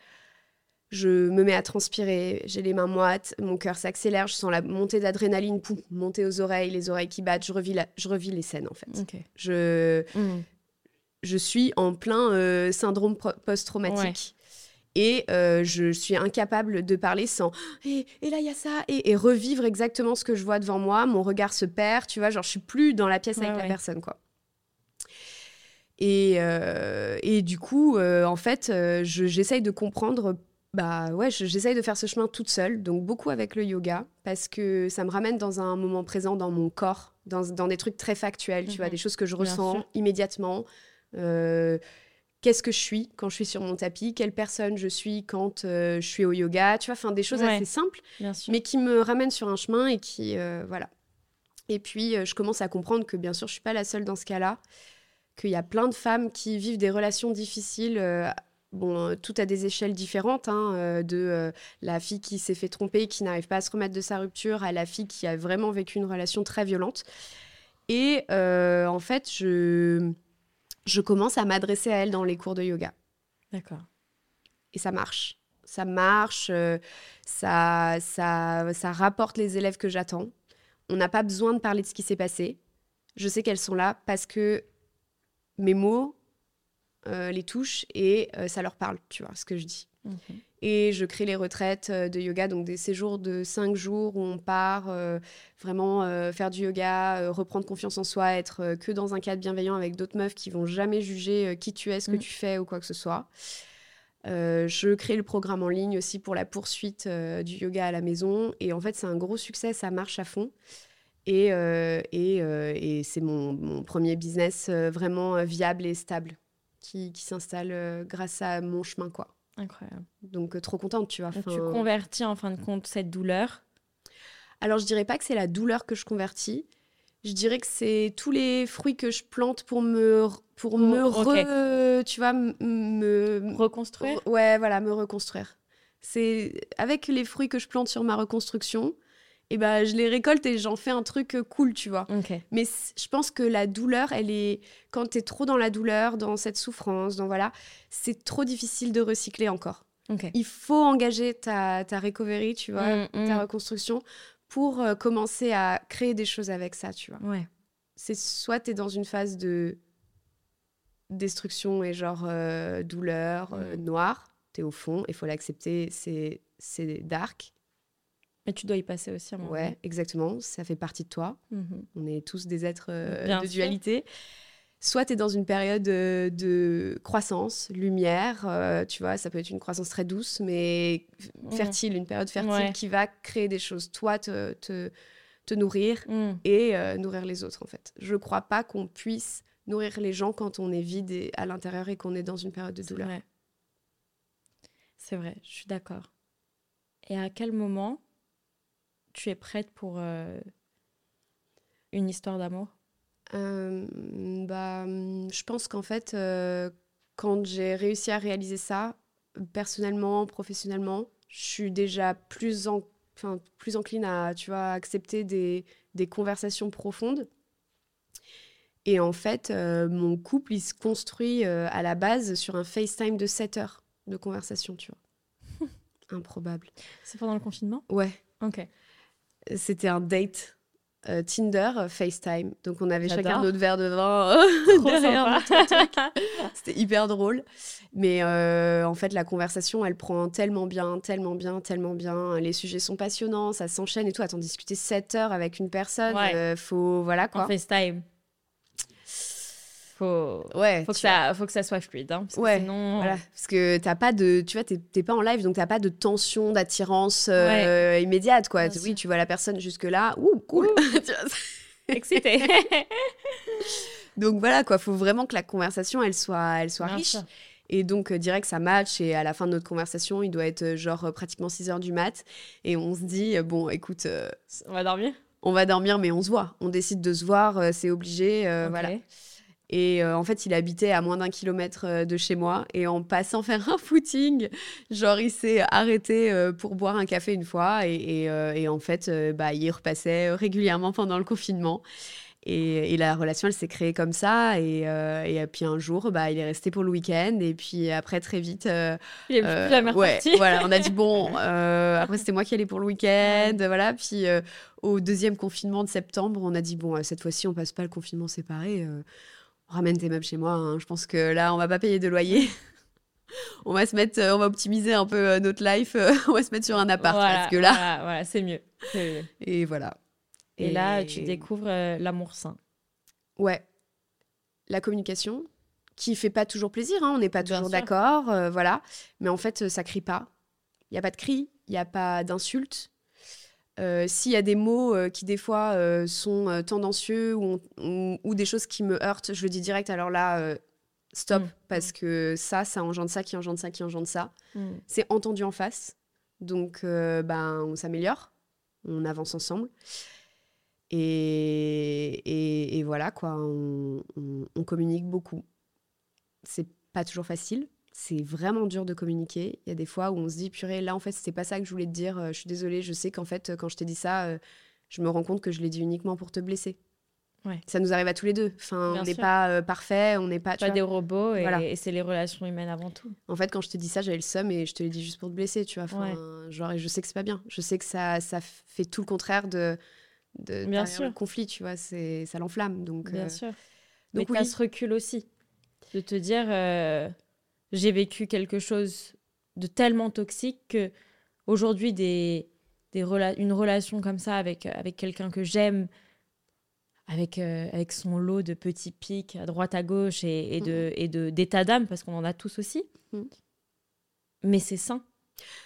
je me mets à transpirer, j'ai les mains moites, mon cœur s'accélère, je sens la montée d'adrénaline monter aux oreilles, les oreilles qui battent, je revis, la- je revis les scènes en fait. Je, Mhm. je suis en plein euh, syndrome post-traumatique. Et euh, je suis incapable de parler sans et, et là il y a ça et, et revivre exactement ce que je vois devant moi. Mon regard se perd, tu vois, genre je suis plus dans la pièce Ouais, avec la personne quoi. Et, euh, et du coup, euh, en fait, je- j'essaye de comprendre. Bah ouais, je- j'essaye de faire ce chemin toute seule, donc beaucoup avec le yoga, parce que ça me ramène dans un moment présent dans mon corps, dans, dans des trucs très factuels, tu Mhm. vois, des choses que je Bien ressens sûr. immédiatement. Euh, Qu'est-ce que je suis quand je suis sur mon tapis? Quelle personne je suis quand euh, je suis au yoga? Tu vois, enfin des choses Ouais. assez simples, mais qui me ramènent sur un chemin et qui, euh, voilà. Et puis, je commence à comprendre que, bien sûr, je suis pas la seule dans ce cas-là, qu'il y a plein de femmes qui vivent des relations difficiles, bon, euh, tout à des échelles différentes, hein, euh, de euh, la fille qui s'est fait tromper, qui n'arrive pas à se remettre de sa rupture, à la fille qui a vraiment vécu une relation très violente. Et en fait, je, je commence à m'adresser à elle dans les cours de yoga D'accord. et ça marche. Ça marche, ça, ça, ça rapporte les élèves que j'attends. On n'a pas besoin de parler de ce qui s'est passé. Je sais qu'elles sont là parce que mes mots euh, les touchent et euh, ça leur parle, tu vois, ce que je dis. Et je crée les retraites euh, de yoga, donc des séjours de cinq jours où on part euh, vraiment faire du yoga, reprendre confiance en soi, être que dans un cadre bienveillant avec d'autres meufs qui vont jamais juger qui tu es, ce que Mm. tu fais ou quoi que ce soit. Euh, je crée le programme en ligne aussi pour la poursuite euh, du yoga à la maison. Et en fait, c'est un gros succès, ça marche à fond. Et, euh, et, et c'est mon, mon premier business vraiment viable et stable qui, qui s'installe euh, grâce à mon chemin, quoi. Incroyable. Donc, euh, trop contente, tu vois. Donc, tu Enfin, convertis en fin de compte cette douleur. Alors, je dirais pas que c'est la douleur que je convertis. Je dirais que c'est tous les fruits que je plante pour me, pour me, ok. re- tu vois, me, Reconstruire? re- ouais, voilà, me reconstruire. C'est avec les fruits que je plante sur ma reconstruction, et ben, je les récolte et j'en fais un truc euh, cool, tu vois. Mais je pense que la douleur, elle est quand tu es trop dans la douleur, dans cette souffrance, dans voilà, c'est trop difficile de recycler encore. Il faut engager ta, ta recovery, tu vois, Mm, mm. ta reconstruction pour euh, commencer à créer des choses avec ça, tu vois. Ouais. C'est soit tu es dans une phase de destruction et genre euh, douleur, euh, Mm. noir, tu es au fond, il faut l'accepter, c'est c'est dark. Mais tu dois y passer aussi à un moment. Ouais, exactement, ça fait partie de toi. Mhm. On est tous des êtres euh, de sûr. dualité. Soit tu es dans une période euh, de croissance, lumière, euh, tu vois, ça peut être une croissance très douce, mais fertile, une période fertile Ouais. qui va créer des choses, toi, te, te, te nourrir Mm. et nourrir les autres, en fait. Je crois pas qu'on puisse nourrir les gens quand on est vide et à l'intérieur et qu'on est dans une période de douleur. C'est vrai, je suis d'accord. Et à quel moment tu es prête pour euh, une histoire d'amour? Euh, bah, je pense qu'en fait, euh, quand j'ai réussi à réaliser ça, personnellement, professionnellement, je suis déjà plus, en, plus encline à, tu vois, accepter des, des conversations profondes. Et en fait, mon couple, il se construit à la base sur un FaceTime de 7 heures de conversation, tu vois. Improbable. C'est pendant le confinement? Ouais, Ok. C'était un date euh, Tinder, euh, FaceTime. Donc on avait chacun notre verre de vin derrière truc. C'était hyper drôle. Mais euh, en fait, la conversation, elle prend tellement bien, tellement bien, tellement bien. Les sujets sont passionnants, ça s'enchaîne et tout. Attends, discuter 7 heures avec une personne, Ouais. euh, faut. Voilà En quoi. FaceTime. Faut, Ouais, faut, que vois. ça, faut que ça soit fluide. Hein, parce que Ouais, sinon, Voilà, parce que t'as pas de, tu vois, t'es pas en live, donc t'as pas de tension, d'attirance euh, immédiate, quoi. Bien oui, sûr. tu vois la personne jusque là, ouh, cool. Excité. donc voilà, quoi. Faut vraiment que la conversation, elle soit, elle soit Bien riche. sûr. Et donc euh, direct, ça match. Et à la fin de notre conversation, il doit être euh, genre pratiquement 6 heures du mat. Et on se dit, bon, écoute, On va dormir? on va dormir, mais on se voit. On décide de se voir, c'est obligé, euh, voilà. Et euh, en fait, il habitait à moins d'un kilomètre euh, de chez moi. Et en passant faire un footing, genre, il s'est arrêté euh, pour boire un café une fois. Et, et, euh, et en fait, bah, il repassait régulièrement pendant le confinement. Et, et la relation, elle s'est créée comme ça. Et, puis un jour, bah, il est resté pour le week-end. Et puis après, très vite, Il est plus jamais ouais, voilà, on a dit bon. après, c'était moi qui allais pour le week-end, voilà. Puis au deuxième confinement de septembre, on a dit bon, cette fois-ci, on passe pas le confinement séparé. Ramène tes meubles chez moi. hein. Je pense que là, on va pas payer de loyer. on va se mettre, euh, on va optimiser un peu euh, notre life. euh, on va se mettre sur un appart Voilà, parce que là, voilà, voilà, c'est mieux. et voilà. Et, là, tu découvres euh, l'amour sain. Ouais. La communication, qui fait pas toujours plaisir, hein, on n'est pas Bien toujours d'accord, euh, voilà. Mais en fait, ça crie pas. Il n'y a pas de cri, il n'y a pas d'insultes. Euh, S'il y a des mots euh, qui, des fois, euh, sont tendancieux ou, ou- ou des choses qui me heurtent, je le dis direct, alors là, stop, Mm. parce que ça, ça engendre ça, qui engendre ça, qui engendre ça. C'est entendu en face. Donc, ben, on s'améliore, on avance ensemble. Et, et, et voilà, quoi, on, on- on communique beaucoup. C'est pas toujours facile. C'est vraiment dur de communiquer. Il y a des fois où on se dit, purée, là, en fait, c'était pas ça que je voulais te dire. Euh, Je suis désolée, je sais qu'en fait, quand je t'ai dit ça, euh, je me rends compte que je l'ai dit uniquement pour te blesser. Ouais. Ça nous arrive à tous les deux. Enfin, Bien on n'est pas euh, parfait, on n'est pas. tu Pas vois. des robots et, Voilà. et c'est les relations humaines avant tout. En fait, quand je te dis ça, j'avais le seum et je te l'ai dit juste pour te blesser, tu vois. Enfin, Genre, et je sais que c'est pas bien. Je sais que ça, ça fait tout le contraire de, de Bien sûr. le conflit, tu vois. C'est, ça l'enflamme. Donc, Bien euh, sûr. donc Mais oui. ce recul aussi. De te dire, euh, j'ai vécu quelque chose de tellement toxique que aujourd'hui, des, des rela- une relation comme ça avec, avec quelqu'un que j'aime, avec, euh, avec son lot de petits pics à droite à gauche et, et de, et de, d'état d'âme, parce qu'on en a tous aussi. Mhm. Mais c'est sain.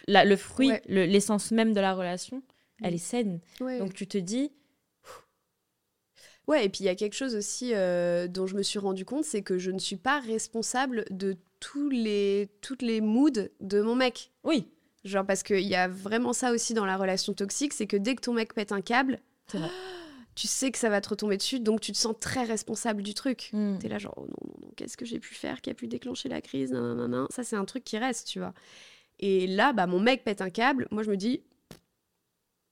La- le fruit, Ouais. le- l'essence même de la relation, elle Mhm. est saine. Ouais. Donc tu te dis, Ouais, et puis il y a quelque chose aussi euh, dont je me suis rendu compte, c'est que je ne suis pas responsable de tous les, toutes les moods de mon mec. oui, Genre, parce qu'il y a vraiment ça aussi dans la relation toxique, c'est que dès que ton mec pète un câble, vrai. tu sais que ça va te retomber dessus, donc tu te sens très responsable du truc. Mm. T'es là genre, oh non, non, non, qu'est-ce que j'ai pu faire qui a pu déclencher la crise nan, nan, nan. Ça, c'est un truc qui reste, tu vois. Et là, bah, mon mec pète un câble, moi je me dis,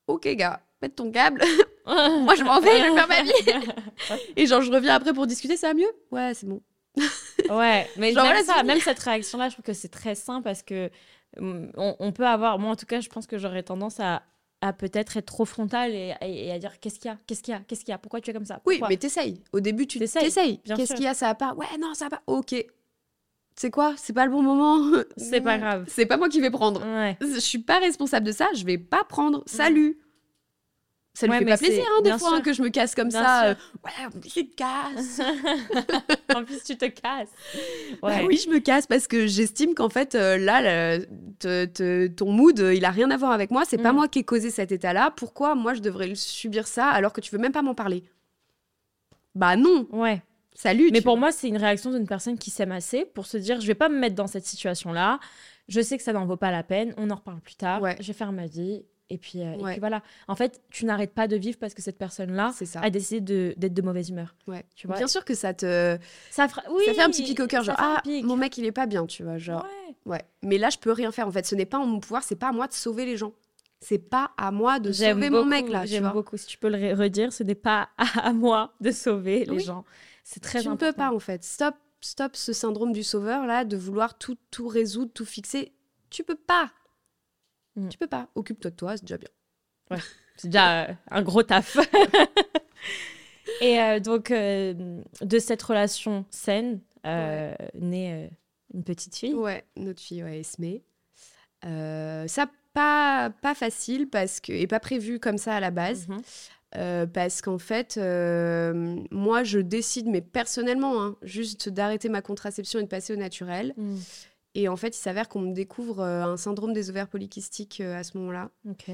ok gars, pète ton câble, moi je m'en vais, je vais faire ma vie. Et genre, je reviens après pour discuter, ça va mieux? Ouais, c'est bon. Ouais, mais Genre, même, ça, même cette réaction-là, je trouve que c'est très sain parce que hum, on, on peut avoir, moi en tout cas, je pense que j'aurais tendance à, à peut-être être trop frontale et, et- et à dire qu'est-ce qu'il y a, qu'est-ce qu'il y a, qu'est-ce qu'il y a, pourquoi tu es comme ça? Oui, mais t'essayes. Au début, tu T'essayes, Qu'est-ce qu'il y a, ça va pas? Ouais, non, ça va pas. Ok. C'est quoi? C'est pas le bon moment. C'est pas grave. C'est pas moi qui vais prendre. Ouais. Je suis pas responsable de ça, je vais pas prendre. Salut. Ça lui Ouais, fait pas plaisir, hein, des bien fois, hein, que je me casse comme Bien ça. euh, ouais, tu te casses. en plus, tu te casses. Bah oui, je me casse parce que j'estime qu'en fait, euh, là, le- te- te- ton mood, euh, il a rien à voir avec moi. C'est pas Mm. moi qui ai causé cet état-là. Pourquoi moi je devrais subir ça alors que tu veux même pas m'en parler? Bah non. Ouais. Salut. Mais pour moi, c'est une réaction d'une personne qui s'aime assez pour se dire je vais pas me mettre dans cette situation-là. Je sais que ça n'en vaut pas la peine. On en reparle plus tard. Ouais. Je vais faire ma vie. Et puis, euh, et Ouais. puis voilà. En fait, tu n'arrêtes pas de vivre parce que cette personne-là c'est ça. a décidé d'être de mauvaise humeur. Ouais. Tu vois? Bien sûr que ça te, Ça, fera... oui, ça fait un petit pic au cœur, genre ah mon mec il est pas bien, tu vois, genre Ouais. ouais. Mais là je peux rien faire en fait. Ce n'est pas en mon pouvoir, c'est pas à moi de sauver les gens. C'est pas à moi de sauver beaucoup, mon mec là, tu J'aime beaucoup. Si tu peux le re- redire, ce n'est pas à moi de sauver les Oui. gens. C'est très tu ne important. peux pas en fait. Stop, stop ce syndrome du sauveur là, de vouloir tout, tout résoudre, tout fixer. Tu peux pas. Mm. Tu peux pas. Occupe-toi de toi, c'est déjà bien. C'est déjà euh, un gros taf. Et euh, donc, euh, de cette relation saine, naît une petite fille. Ouais, notre fille, ouais, Esme. ça, pas, pas facile parce que, et pas prévu comme ça à la base. Mhm. parce qu'en fait, moi, je décide, mais personnellement, hein, juste d'arrêter ma contraception et de passer au naturel. Mm. Et en fait, il s'avère qu'on me découvre un syndrome des ovaires polykystiques à ce moment-là. Ok.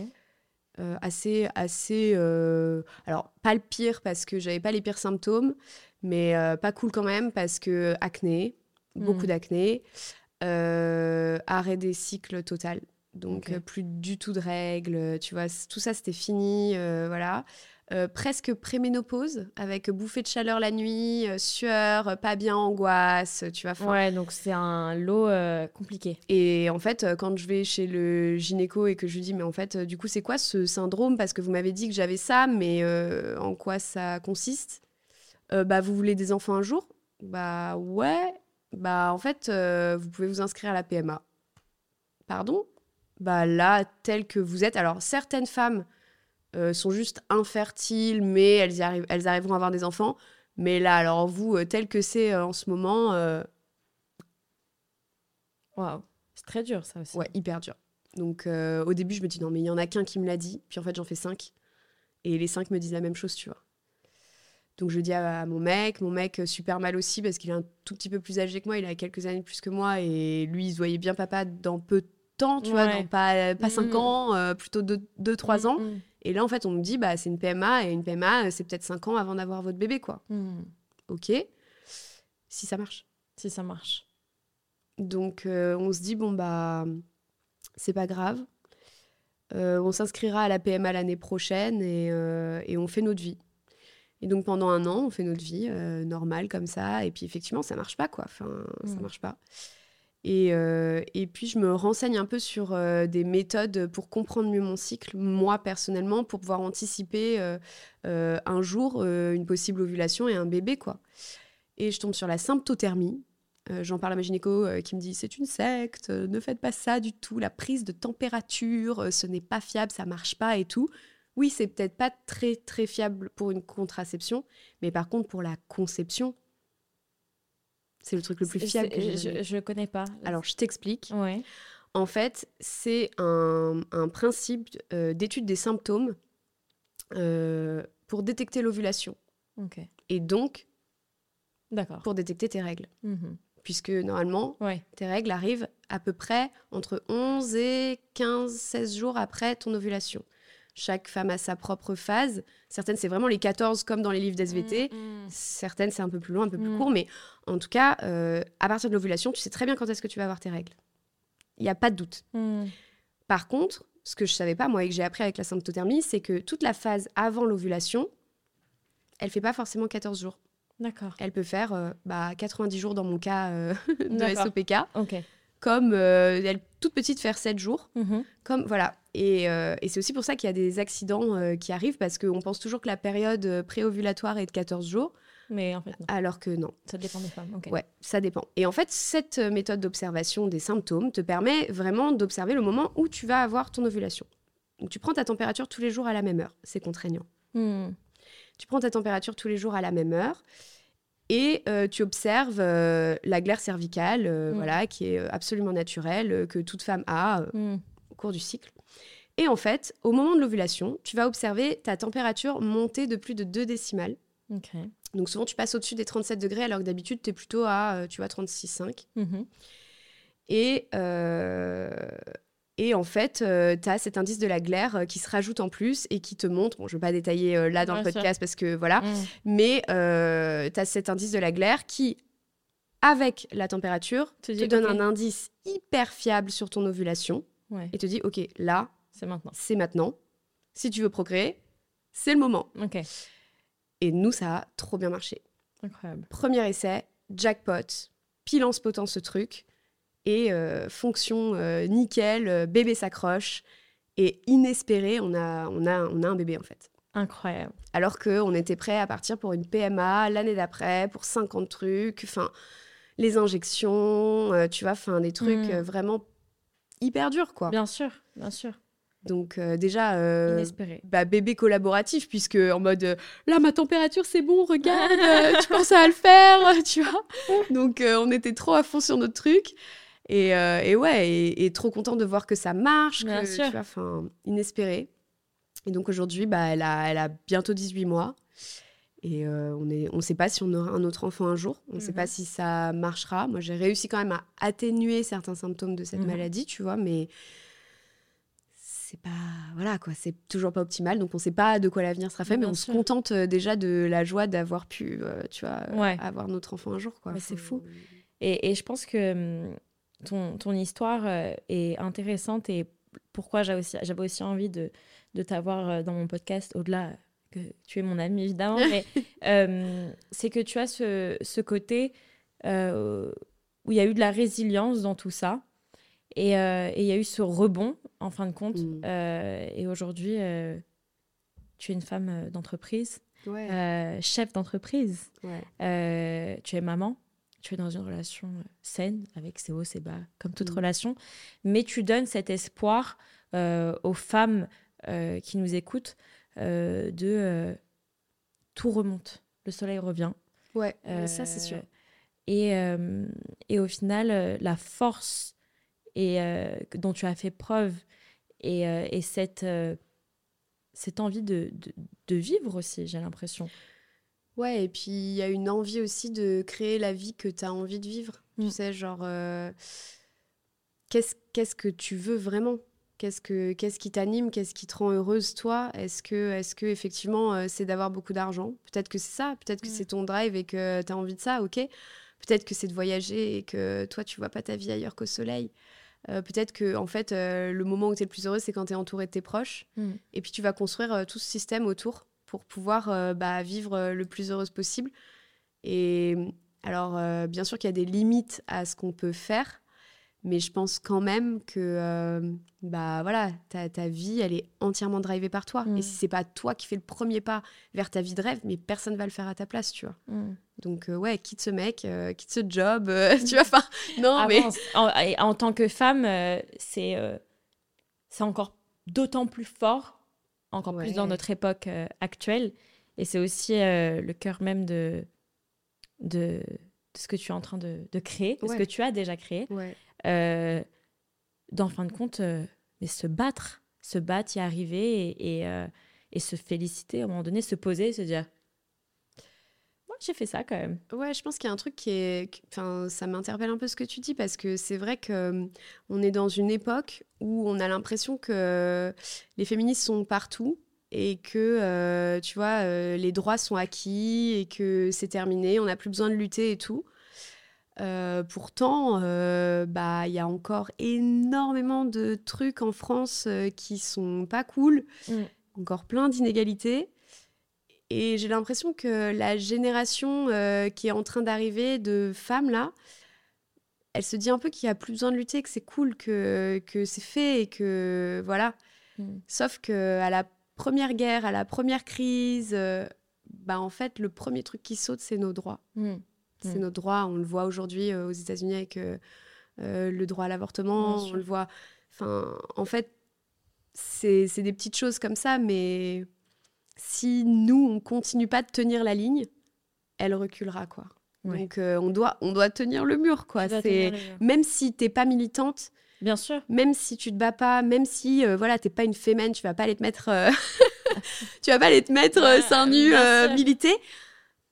Euh, assez, assez. euh, alors, pas le pire parce que j'avais pas les pires symptômes, mais euh, pas cool quand même parce que acné, beaucoup Mhm. d'acné, euh, arrêt des cycles total. Donc, euh, plus du tout de règles, tu vois, tout ça c'était fini, euh, voilà. Euh, presque préménopause, avec bouffée de chaleur la nuit, euh, sueur, euh, pas bien, angoisse, tu vois. 'fin, Ouais, donc c'est un lot euh, compliqué. et en fait, quand je vais chez le gynéco et que je lui dis, mais en fait, du coup, c'est quoi ce syndrome? Parce que vous m'avez dit que j'avais ça, mais en quoi ça consiste? Bah, vous voulez des enfants un jour? Bah, ouais. Bah, en fait, vous pouvez vous inscrire à la PMA. Pardon? Bah, là, tel que vous êtes. Alors, certaines femmes euh, sont juste infertiles, mais elles, y arrivent, elles arriveront à avoir des enfants. Mais là, alors, vous, euh, tel que c'est euh, en ce moment, Waouh. C'est très dur, ça aussi. Ouais, hyper dur. Donc au début, je me dis non, mais il y en a qu'un qui me l'a dit. Puis en fait, j'en fais cinq. Et les cinq me disent la même chose, tu vois. Donc je dis à, à mon mec, mon mec super mal aussi parce qu'il est un tout petit peu plus âgé que moi, il a quelques années plus que moi et lui, il se voyait bien papa dans peu de temps, tu vois, dans pas, pas cinq Mhm. ans, plutôt deux, deux, trois ans. Mm, Et là, en fait, on me dit, bah c'est une PMA et une PMA, euh, c'est peut-être cinq ans avant d'avoir votre bébé, quoi. mm, mm. Ok, si ça marche. Si ça marche. Donc euh, on se dit bon bah c'est pas grave. Euh, on s'inscrira à la PMA l'année prochaine et, euh, et on fait notre vie. Et donc pendant un an, on fait notre vie normale comme ça. Et puis effectivement, ça marche pas quoi. Enfin, ça Mm. marche pas. Et, euh, et puis je me renseigne un peu sur euh, des méthodes pour comprendre mieux mon cycle, moi personnellement, pour pouvoir anticiper euh, un jour une possible ovulation et un bébé quoi. Et je tombe sur la symptothermie. J'en parle à ma qui me dit c'est une secte, ne faites pas ça du tout, la prise de température, ce n'est pas fiable, ça marche pas et tout. Oui, c'est peut-être pas très très fiable pour une contraception, mais par contre pour la conception, c'est le truc le plus fiable que j'ai je, je connais pas. Alors je t'explique. Ouais. En fait, c'est un, un principe euh, d'étude des symptômes euh, pour détecter l'ovulation et donc D'accord. pour détecter tes règles. Mhm. Puisque normalement, Ouais. tes règles arrivent à peu près entre 11 et 15, 16 jours après ton ovulation. Chaque femme a sa propre phase. Certaines, c'est vraiment les 14 comme dans les livres d'SVT. Mm, mm. Certaines, c'est un peu plus long, un peu plus Mm. court. Mais en tout cas, euh, à partir de l'ovulation, tu sais très bien quand est-ce que tu vas avoir tes règles. Il n'y a pas de doute. Mm. Par contre, ce que je savais pas, moi, et que j'ai appris avec la symptothermie, c'est que toute la phase avant l'ovulation, elle fait pas forcément 14 jours. D'accord. Elle peut faire euh, bah, 90 jours dans mon cas euh, de D'accord. SOPK, Ok. Comme euh, elle toute petite faire 7 jours. Mhm. Comme, voilà. Et, euh, et c'est aussi pour ça qu'il y a des accidents euh, qui arrivent, parce qu'on pense toujours que la période euh, préovulatoire est de 14 jours, Mais en fait, non. alors que non. Ça dépend des femmes. Ok. Ouais, ça dépend. Et en fait, cette méthode d'observation des symptômes te permet vraiment d'observer le moment où tu vas avoir ton ovulation. Donc tu prends ta température tous les jours à la même heure, c'est contraignant. Mm. Tu prends ta température tous les jours à la même heure et euh, tu observes euh, la glaire cervicale, euh, Mm. voilà, qui est absolument naturelle, que toute femme a Mm. au cours du cycle. Et en fait, au moment de l'ovulation, tu vas observer ta température monter de plus de 2 décimales. Donc souvent, tu passes au-dessus des 37 degrés, alors que d'habitude, tu es plutôt à, tu vois, 36,5. Mhm. Et, et en fait, tu as cet indice de la glaire euh, qui se rajoute en plus et qui te montre, bon, je ne veux pas détailler euh, là dans le sûr. podcast parce que voilà, Mm. mais tu as cet indice de la glaire qui, avec la température, Te donne un indice hyper fiable sur ton ovulation Ouais. et te dit, OK, là, C'est maintenant. c'est maintenant. Si tu veux procréer, c'est le moment. Et nous, ça a trop bien marché. Incroyable. Premier essai, jackpot, pile en spotant ce truc, et euh, fonction euh, nickel, euh, bébé s'accroche, et inespéré, on a, on, a, on a un bébé en fait. Incroyable. Alors qu'on était prêt à partir pour une PMA l'année d'après, pour 50 trucs, enfin, les injections, euh, tu vois, enfin, des trucs Mm. euh, vraiment hyper durs, quoi. Bien sûr. Bien sûr. Donc euh, déjà, euh, Inespéré. bah, bébé collaboratif, puisque en mode euh, là ma température c'est bon, regarde, tu penses à le faire, tu vois. Donc on était trop à fond sur notre truc. Et, euh, et ouais, et, et trop content de voir que ça marche, Bien que, sûr. tu vois, enfin, inespéré. Et donc aujourd'hui, bah, elle, a, elle a bientôt 18 mois. Et euh, on ne on sait pas si on aura un autre enfant un jour. On ne sait Mhm. pas si ça marchera. Moi, j'ai réussi quand même à atténuer certains symptômes de cette Mhm. maladie, tu vois, mais c'est pas voilà quoi c'est toujours pas optimal donc on sait pas de quoi l'avenir sera fait mais on sûr. se contente euh, déjà de la joie d'avoir pu euh, tu vois Ouais. avoir notre enfant un jour quoi Mais c'est fou. Et, et je pense que hum, ton, ton histoire euh, est intéressante et pourquoi j'avais aussi, envie de, de t'avoir euh, dans mon podcast, au-delà que tu es mon ami évidemment, mais euh, c'est que tu as ce, ce côté euh, où il y a eu de la résilience dans tout ça et euh, il y a eu ce rebond en fin de compte. Mm. Et aujourd'hui, tu es une femme d'entreprise, ouais, chef d'entreprise. ouais. Tu es maman, tu es dans une relation euh, saine avec ses hauts, ses bas, comme toute Mm. relation, mais tu donnes cet espoir euh, aux femmes euh, qui nous écoutent euh, de tout remonte, le soleil revient. ouais ça c'est sûr Et, et au final, la force et, dont tu as fait preuve et, et cette, cette envie de, de, de vivre aussi, j'ai l'impression. Ouais et puis il y a une envie aussi de créer la vie que tu as envie de vivre Mm. tu sais genre euh, qu'est-ce qu'est-ce que tu veux vraiment? Qu'est-ce, que, qu'est-ce qui t'anime? Qu'est-ce qui te rend heureuse, toi? Est-ce que, est-ce que effectivement, euh, c'est d'avoir beaucoup d'argent? Peut-être que c'est ça. Peut-être que Mm. c'est ton drive et que tu as envie de ça, ok. Peut-être que c'est de voyager et que toi, tu vois pas ta vie ailleurs qu'au soleil. Euh, peut-être que, en fait, le moment où tu es le plus heureux, c'est quand tu es entouré de tes proches. Mm. Et puis, tu vas construire tout ce système autour pour pouvoir euh, bah, vivre euh, le plus heureuse possible. Et alors, euh, bien sûr qu'il y a des limites à ce qu'on peut faire. Mais je pense quand même que euh, bah voilà, ta, ta vie, elle est entièrement drivée par toi. Mm. Et si c'est pas toi qui fais le premier pas vers ta vie de rêve, mais personne va le faire à ta place, tu vois. Mm. Donc euh, ouais, quitte ce mec, euh, quitte ce job, tu vois. Enfin, non, mais. En, en tant que femme, c'est c'est encore d'autant plus fort, encore plus dans notre époque euh, actuelle. Et c'est aussi euh, le cœur même de, de, de ce que tu es en train de, de créer, de ce que tu as déjà créé. ouais, Euh, d'en fin de compte, euh, mais se battre, se battre, y arriver et, et, et se féliciter à un moment donné, se poser se dire j'ai fait ça quand même. ouais, je pense qu'il y a un truc qui est, enfin, ça m'interpelle un peu ce que tu dis parce que c'est vrai que euh, on est dans une époque où on a l'impression que les féministes sont partout et que euh, tu vois euh, les droits sont acquis et que c'est terminé, on n'a plus besoin de lutter et tout. Euh, pourtant, euh, bah il y a encore énormément de trucs en France qui sont pas cool, Mm. encore plein d'inégalités. Et j'ai l'impression que la génération euh, qui est en train d'arriver de femmes là, elle se dit un peu qu'il n'y a plus besoin de lutter, que c'est cool, que, que c'est fait et que voilà. Mm. Sauf que à la première guerre, à la première crise, euh, bah en fait le premier truc qui saute c'est nos droits. Mm. C'est Mm. nos droits. On le voit aujourd'hui euh, aux États-Unis avec euh, le droit à l'avortement. On le voit. Enfin, en fait, c'est c'est des petites choses comme ça, mais si nous on continue pas de tenir la ligne, elle reculera quoi. Ouais. Donc euh, on doit on doit tenir le mur quoi. C'est même si t'es pas militante, Bien sûr. même si tu te bats pas, même si euh, voilà t'es pas une fémène, tu vas pas aller te mettre, euh, tu vas pas aller te mettre Ouais, seins nus euh, militer.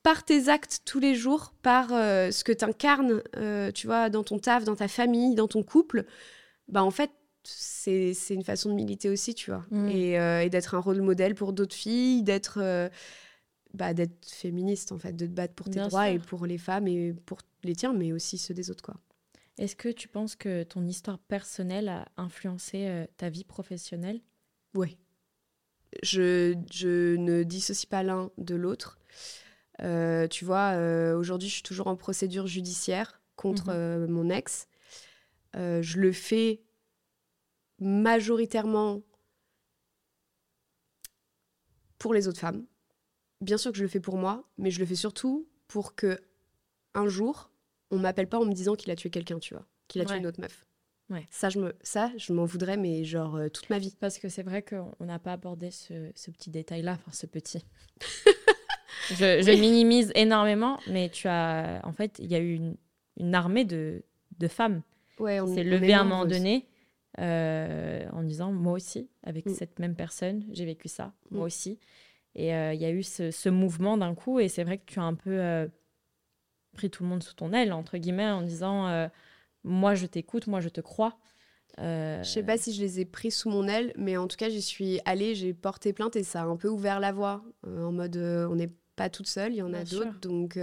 Par tes actes tous les jours, par ce que tu incarnes, tu vois, dans ton taf, dans ta famille, dans ton couple, bah en fait c'est une façon de militer aussi, tu vois, Mm. et, euh, et d'être un rôle modèle pour d'autres filles, d'être euh, bah, d'être féministe en fait, de te battre pour tes Bien droits sûr. et pour les femmes et pour les tiens, mais aussi ceux des autres quoi. Est-ce que tu penses que ton histoire personnelle a influencé euh, ta vie professionnelle? Oui. Je, je ne dissocie pas l'un de l'autre. Euh, tu vois, aujourd'hui, je suis toujours en procédure judiciaire contre Mhm. mon ex. Je le fais majoritairement pour les autres femmes. Bien sûr que je le fais pour moi, mais je le fais surtout pour que un jour, on m'appelle pas en me disant qu'il a tué quelqu'un, tu vois, qu'il a tué une autre meuf. Ouais. Ça, je me, ça, je m'en voudrais, mais genre euh, toute ma vie. Parce que c'est vrai qu'on n'a pas abordé ce, ce petit détail-là, enfin ce petit. je, je minimise énormément, mais tu as. En fait, il y a eu une, une armée de, de femmes Ouais, on s'est levée à un moment donné euh, en disant Moi aussi, avec Mm. cette même personne, j'ai vécu ça, moi Mm. aussi. Et euh, il y a eu ce, ce mouvement d'un coup, et c'est vrai que tu as un peu euh, pris tout le monde sous ton aile, entre guillemets, en disant Moi, je t'écoute, moi, je te crois. Je sais pas si je les ai pris sous mon aile, mais en tout cas, j'y suis allée, j'ai porté plainte et ça a un peu ouvert la voie. en mode, on n'est pas toute seule, il y en a d'autres. Donc,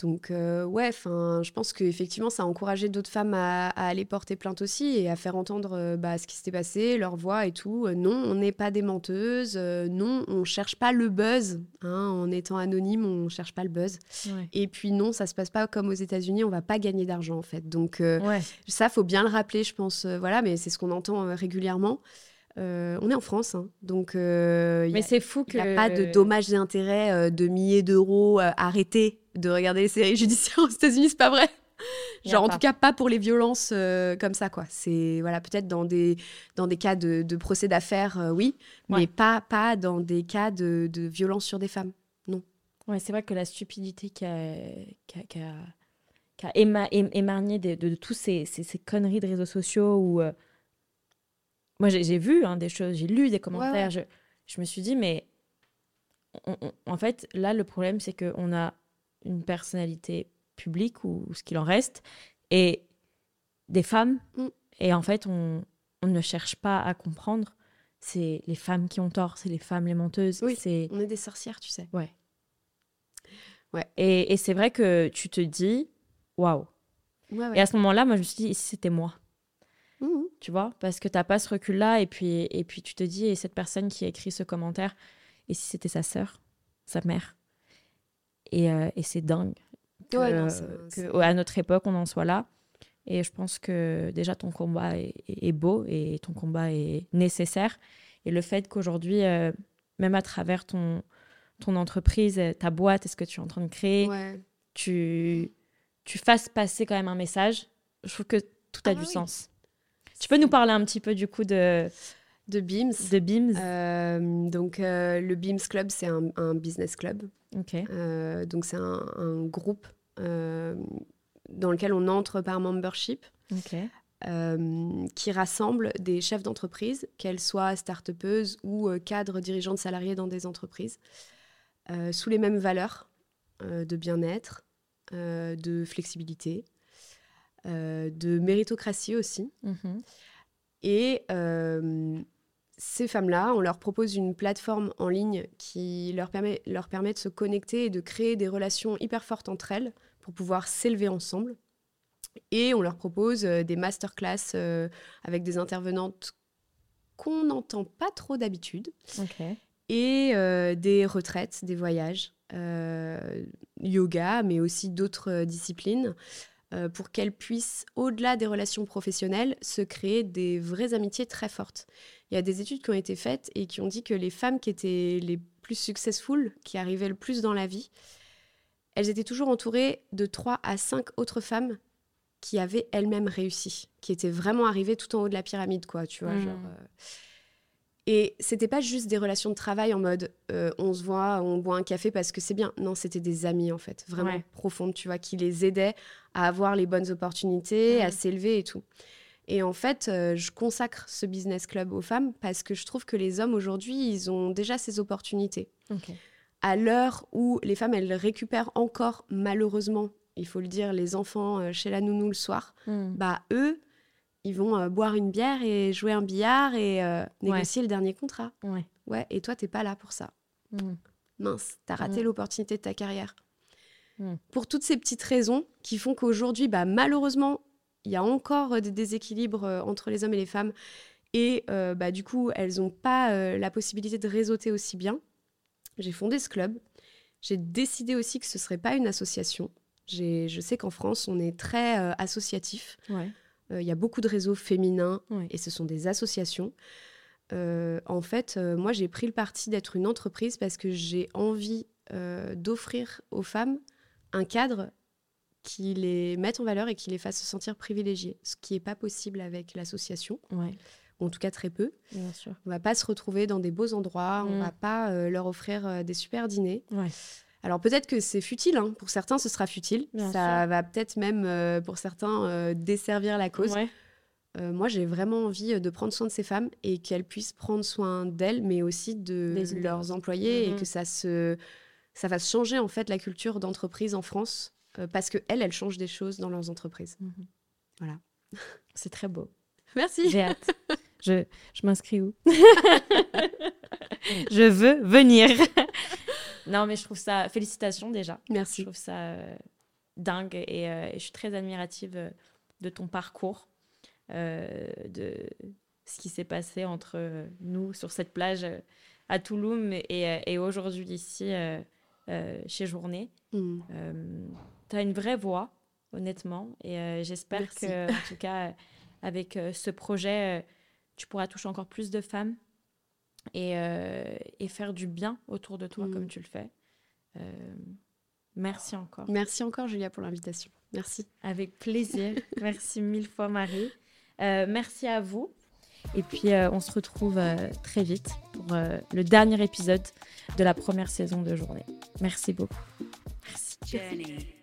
donc euh, ouais, enfin, je pense qu'effectivement, ça a encouragé d'autres femmes à, à aller porter plainte aussi et à faire entendre euh, bah, ce qui s'était passé, leur voix et tout. Euh, non, on n'est pas des menteuses. non, on cherche pas le buzz. hein, en étant anonyme, on cherche pas le buzz. ouais. Et puis non, ça se passe pas comme aux États-Unis. On va pas gagner d'argent en fait. Donc Ouais. ça, faut bien le rappeler, je pense. voilà, mais c'est ce qu'on entend régulièrement. Euh, on est en France, hein, donc euh, il Mais n'y a, c'est fou pas de dommages et intérêts euh, de milliers d'euros. euh, arrêtez de regarder les séries judiciaires aux États-Unis, c'est pas vrai. Genre, en pas. tout cas, pas pour les violences comme ça, quoi. C'est, voilà, peut-être dans des, dans des cas de, de procès d'affaires, oui, Ouais. mais pas, pas dans des cas de, de violence sur des femmes. Ouais, c'est vrai que la stupidité qui a, éma- émargné de, de, tous ces, ces, ces conneries de réseaux sociaux où. Moi, j'ai vu hein, des choses, j'ai lu des commentaires. Je, je me suis dit, mais. on- on- en fait, là, le problème, c'est qu'on a une personnalité publique ou, ou ce qu'il en reste et des femmes. Mm. Et en fait, on, on ne cherche pas à comprendre. C'est les femmes qui ont tort, c'est les femmes les menteuses. Oui. C'est On est des sorcières, tu sais. Ouais. Ouais. Et, et c'est vrai que tu te dis, waouh. Ouais. Et à ce moment-là, moi, je me suis dit, si c'était moi? Mhm. Tu vois Parce que t'as pas ce recul-là, et puis, et puis tu te dis, et cette personne qui a écrit ce commentaire, et si c'était sa sœur, sa mère? Et, euh, et c'est dingue que, Ouais, non, c'est- que, à notre époque, on en soit là. Et je pense que déjà, ton combat est, beau et ton combat est nécessaire. Et le fait qu'aujourd'hui, euh, même à travers ton, ton entreprise, ta boîte, et ce que tu es en train de créer, Ouais. tu, tu fasses passer quand même un message, je trouve que tout a Ah du oui. sens. Tu peux nous parler un petit peu du coup de, De Beams. de Beams Euh, donc, euh, le Beams Club, c'est un, un business club. Ok. Euh, donc, c'est un, un groupe euh, dans lequel on entre par membership. Ok. euh, qui rassemble des chefs d'entreprise, qu'elles soient start-upeuses ou cadres dirigeants de salariés dans des entreprises, sous les mêmes valeurs de bien-être, de flexibilité, de méritocratie aussi. Mhm. Et euh, ces femmes-là, on leur propose une plateforme en ligne qui leur permet, leur permet de se connecter et de créer des relations hyper fortes entre elles pour pouvoir s'élever ensemble. Et on leur propose euh, des masterclass euh, avec des intervenantes qu'on n'entend pas trop d'habitude et euh, des retraites, des voyages, euh, yoga, mais aussi d'autres euh, disciplines, euh, pour qu'elles puissent, au-delà des relations professionnelles, se créer des vraies amitiés très fortes. Il y a des études qui ont été faites et qui ont dit que les femmes qui étaient les plus successful, qui arrivaient le plus dans la vie, elles étaient toujours entourées de 3 à 5 autres femmes qui avaient elles-mêmes réussi, qui étaient vraiment arrivées tout en haut de la pyramide, quoi, tu vois, Mm. genre... euh, et c'était pas juste des relations de travail en mode euh, on se voit, on boit un café parce que c'est bien. Non, c'était des amis en fait, vraiment Ouais. profondes, tu vois, qui les aidaient à avoir les bonnes opportunités, Ouais. à s'élever et tout. Et en fait, euh, je consacre ce business club aux femmes parce que je trouve que les hommes aujourd'hui, ils ont déjà ces opportunités. À l'heure où les femmes, elles récupèrent encore, malheureusement, il faut le dire, les enfants euh, chez la nounou le soir, Hmm. bah eux, ils vont euh, boire une bière et jouer un billard et euh, Ouais. négocier le dernier contrat. Ouais. Ouais, et toi, t'es pas là pour ça. Hmm. Mince, t'as raté Mm. l'opportunité de ta carrière. Mm. Pour toutes ces petites raisons qui font qu'aujourd'hui, bah, malheureusement, il y a encore euh, des déséquilibres entre les hommes et les femmes. Et euh, bah, du coup, elles n'ont pas la possibilité de réseauter aussi bien. J'ai fondé ce club. J'ai décidé aussi que ce ne serait pas une association. Je sais qu'en France, on est très associatif. Ouais. Euh, Il y a beaucoup de réseaux féminins et ce sont des associations. Euh, en fait, euh, moi, j'ai pris le parti d'être une entreprise parce que j'ai envie d'offrir aux femmes un cadre qui les mettent en valeur et qui les fassent se sentir privilégiés, ce qui n'est pas possible avec l'association. Ouais, ou en tout cas très peu. bien sûr. On va pas se retrouver dans des beaux endroits, on Mm. va pas euh, leur offrir euh, des super dîners. Ouais. Alors peut-être que c'est futile, hein. pour certains ce sera futile, Bien ça sûr. va peut-être même euh, pour certains euh, desservir la cause. Ouais. Euh, moi j'ai vraiment envie de prendre soin de ces femmes et qu'elles puissent prendre soin d'elles, mais aussi de Des leurs employés Mhm. et que ça se ça fasse changer en fait la culture d'entreprise en France parce que elles elles changent des choses dans leurs entreprises. Mhm. Voilà. C'est très beau. Merci. J'ai hâte. Je, je m'inscris où? Je veux venir. Non, mais je trouve ça. Félicitations déjà. Je Merci. trouve ça euh, dingue et, euh, et je suis très admirative euh, de ton parcours, euh, de ce qui s'est passé entre nous sur cette plage à Touloum et, et aujourd'hui ici chez Journée. Mm. tu as une vraie voix, honnêtement, et j'espère que, en tout cas, avec ce projet, tu pourras toucher encore plus de femmes et, euh, et faire du bien autour de toi Mm. comme tu le fais. Euh, merci encore. Merci encore Julia pour l'invitation. Merci. Avec plaisir. merci mille fois, Marie. Euh, merci à vous. Et puis, euh, on se retrouve euh, très vite pour euh, le dernier épisode de la première saison de Journée. Merci beaucoup. Merci. journey.